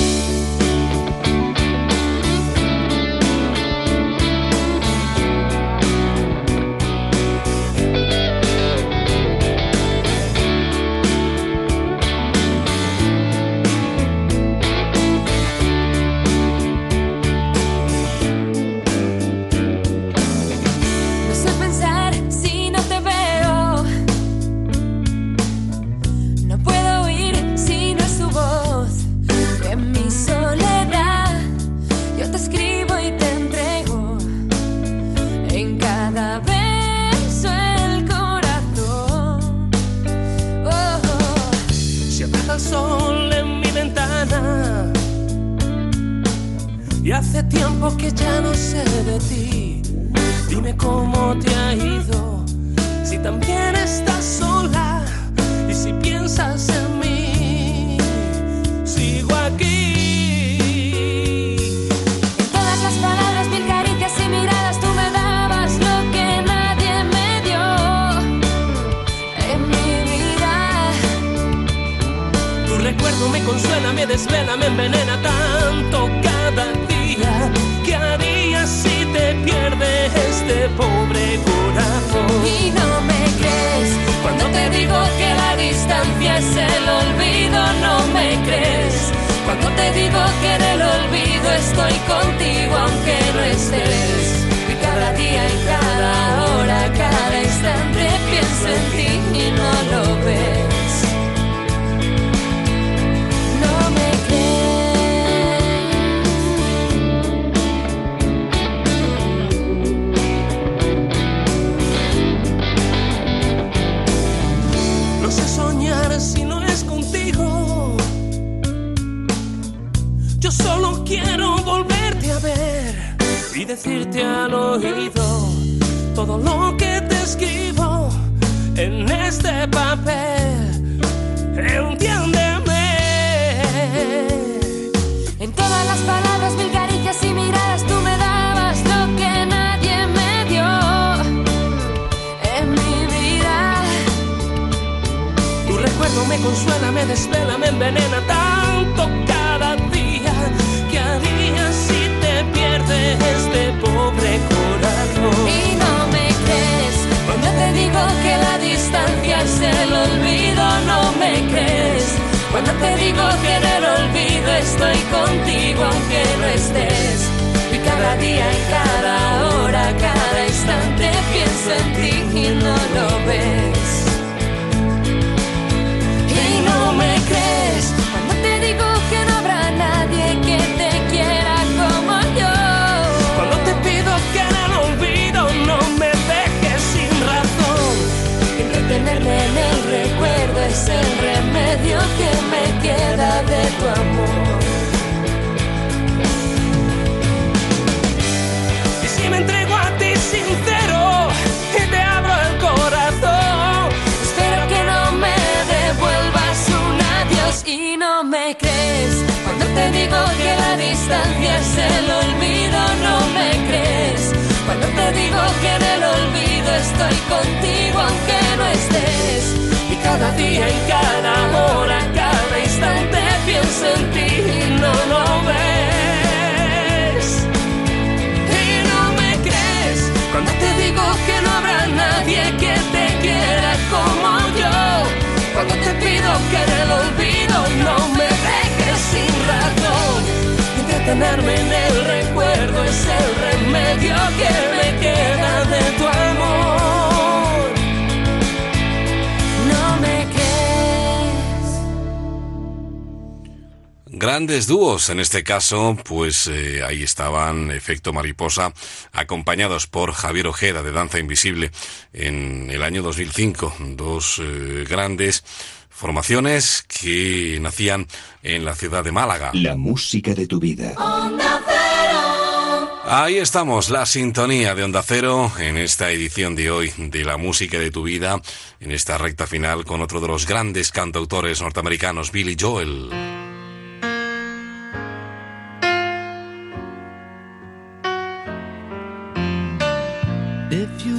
[SPEAKER 1] Dúos, en este caso, pues eh, ahí estaban Efecto Mariposa, acompañados por Javier Ojeda de Danza Invisible en el año 2005. Dos eh, grandes formaciones que nacían en la ciudad de Málaga.
[SPEAKER 3] La música de tu vida.
[SPEAKER 15] Onda Cero.
[SPEAKER 1] Ahí estamos, la sintonía de Onda Cero en esta edición de hoy de la música de tu vida, en esta recta final con otro de los grandes cantautores norteamericanos, Billy Joel.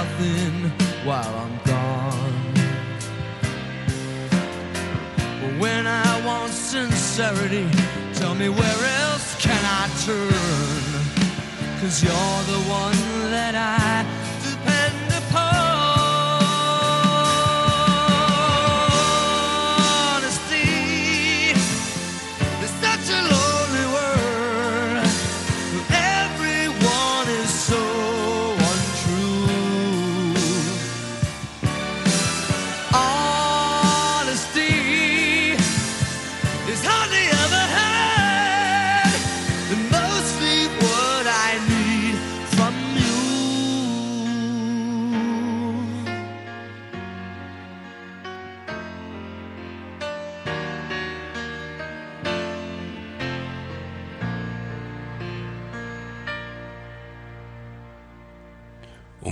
[SPEAKER 5] Nothing while I'm gone. But when I want sincerity, tell me where else can I turn? Cause you're the one that I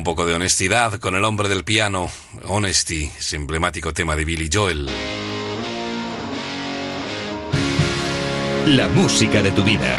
[SPEAKER 1] poco de honestidad con el hombre del piano. Honesty, es emblemático tema de Billy Joel.
[SPEAKER 3] La música de tu vida.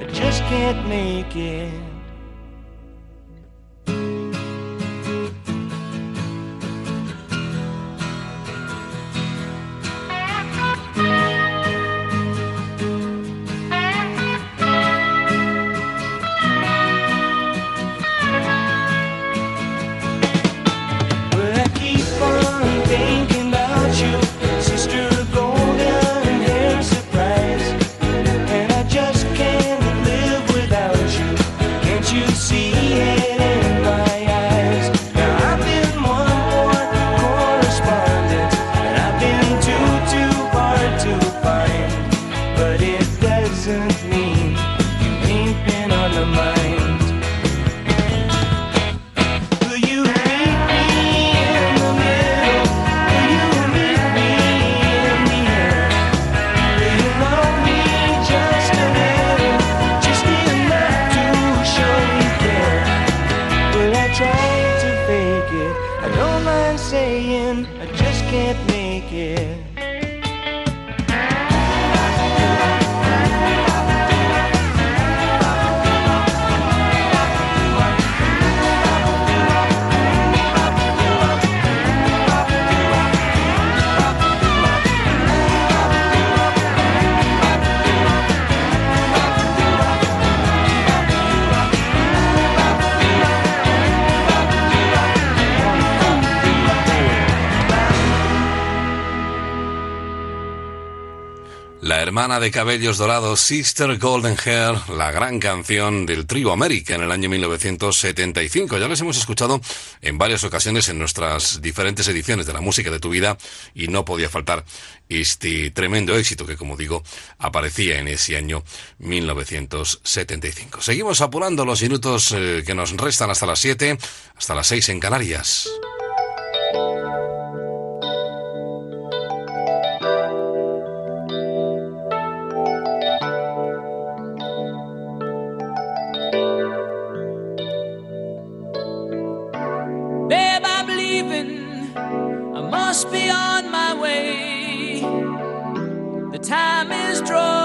[SPEAKER 8] I just can't make it.
[SPEAKER 1] La hermana de cabellos dorados, Sister Golden Hair, la gran canción del trío América en el año 1975. Ya les hemos escuchado en varias ocasiones en nuestras diferentes ediciones de la música de tu vida y no podía faltar este tremendo éxito que, como digo, aparecía en ese año 1975. Seguimos apurando los minutos eh, que nos restan hasta las 7, hasta las 6 en Canarias.
[SPEAKER 5] Time is drawing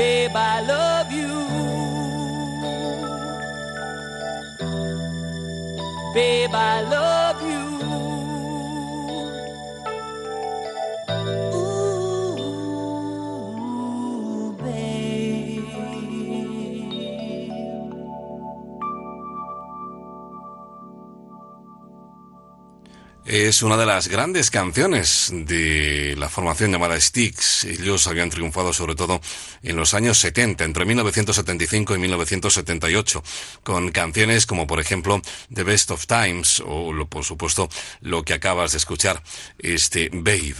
[SPEAKER 5] Babe, I love you. Babe, I love
[SPEAKER 1] Es una de las grandes canciones de la formación llamada Styx. Ellos habían triunfado sobre todo en los años 70, entre 1975 y 1978, con canciones como por ejemplo The Best of Times o lo- por supuesto lo que acabas de escuchar, este Babe.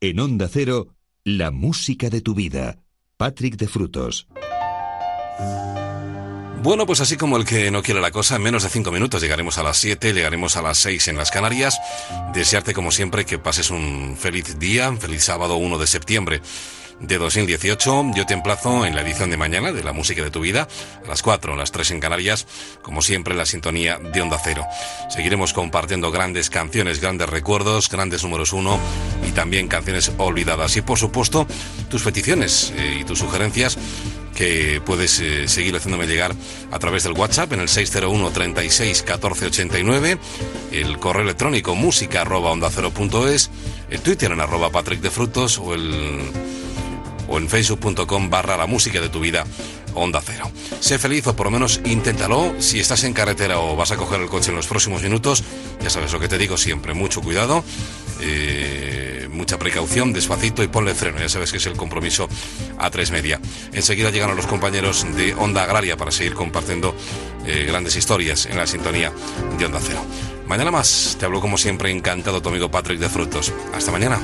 [SPEAKER 3] En Onda Cero, la música de tu vida. Patrick de Frutos.
[SPEAKER 1] Bueno, pues así como el que no quiere la cosa, en menos de cinco minutos llegaremos a las 7, llegaremos a las 6 en las Canarias. Desearte como siempre que pases un feliz día, feliz sábado 1 de septiembre de 2018. Yo te emplazo en la edición de mañana de La Música de tu Vida, a las 4, a las 3 en Canarias, como siempre en la sintonía de Onda Cero. Seguiremos compartiendo grandes canciones, grandes recuerdos, grandes números 1 y también canciones olvidadas. Y por supuesto, tus peticiones eh, y tus sugerencias que puedes eh, seguir haciéndome llegar a través del WhatsApp en el 601 36 14 89, el correo electrónico música arroba onda cero punto es, el Twitter en arroba Patrick de Frutos o el o en facebook.com barra la música de tu vida Onda Cero. Sé feliz o por lo menos inténtalo. Si estás en carretera o vas a coger el coche en los próximos minutos, ya sabes lo que te digo siempre, mucho cuidado. eh, mucha precaución, despacito y ponle freno. Ya sabes que es el compromiso a tres media. Enseguida llegan los compañeros de Onda Agraria para seguir compartiendo eh, grandes historias en la sintonía de Onda Cero. Mañana más, te hablo como siempre encantado tu amigo Patrick de Frutos. Hasta mañana.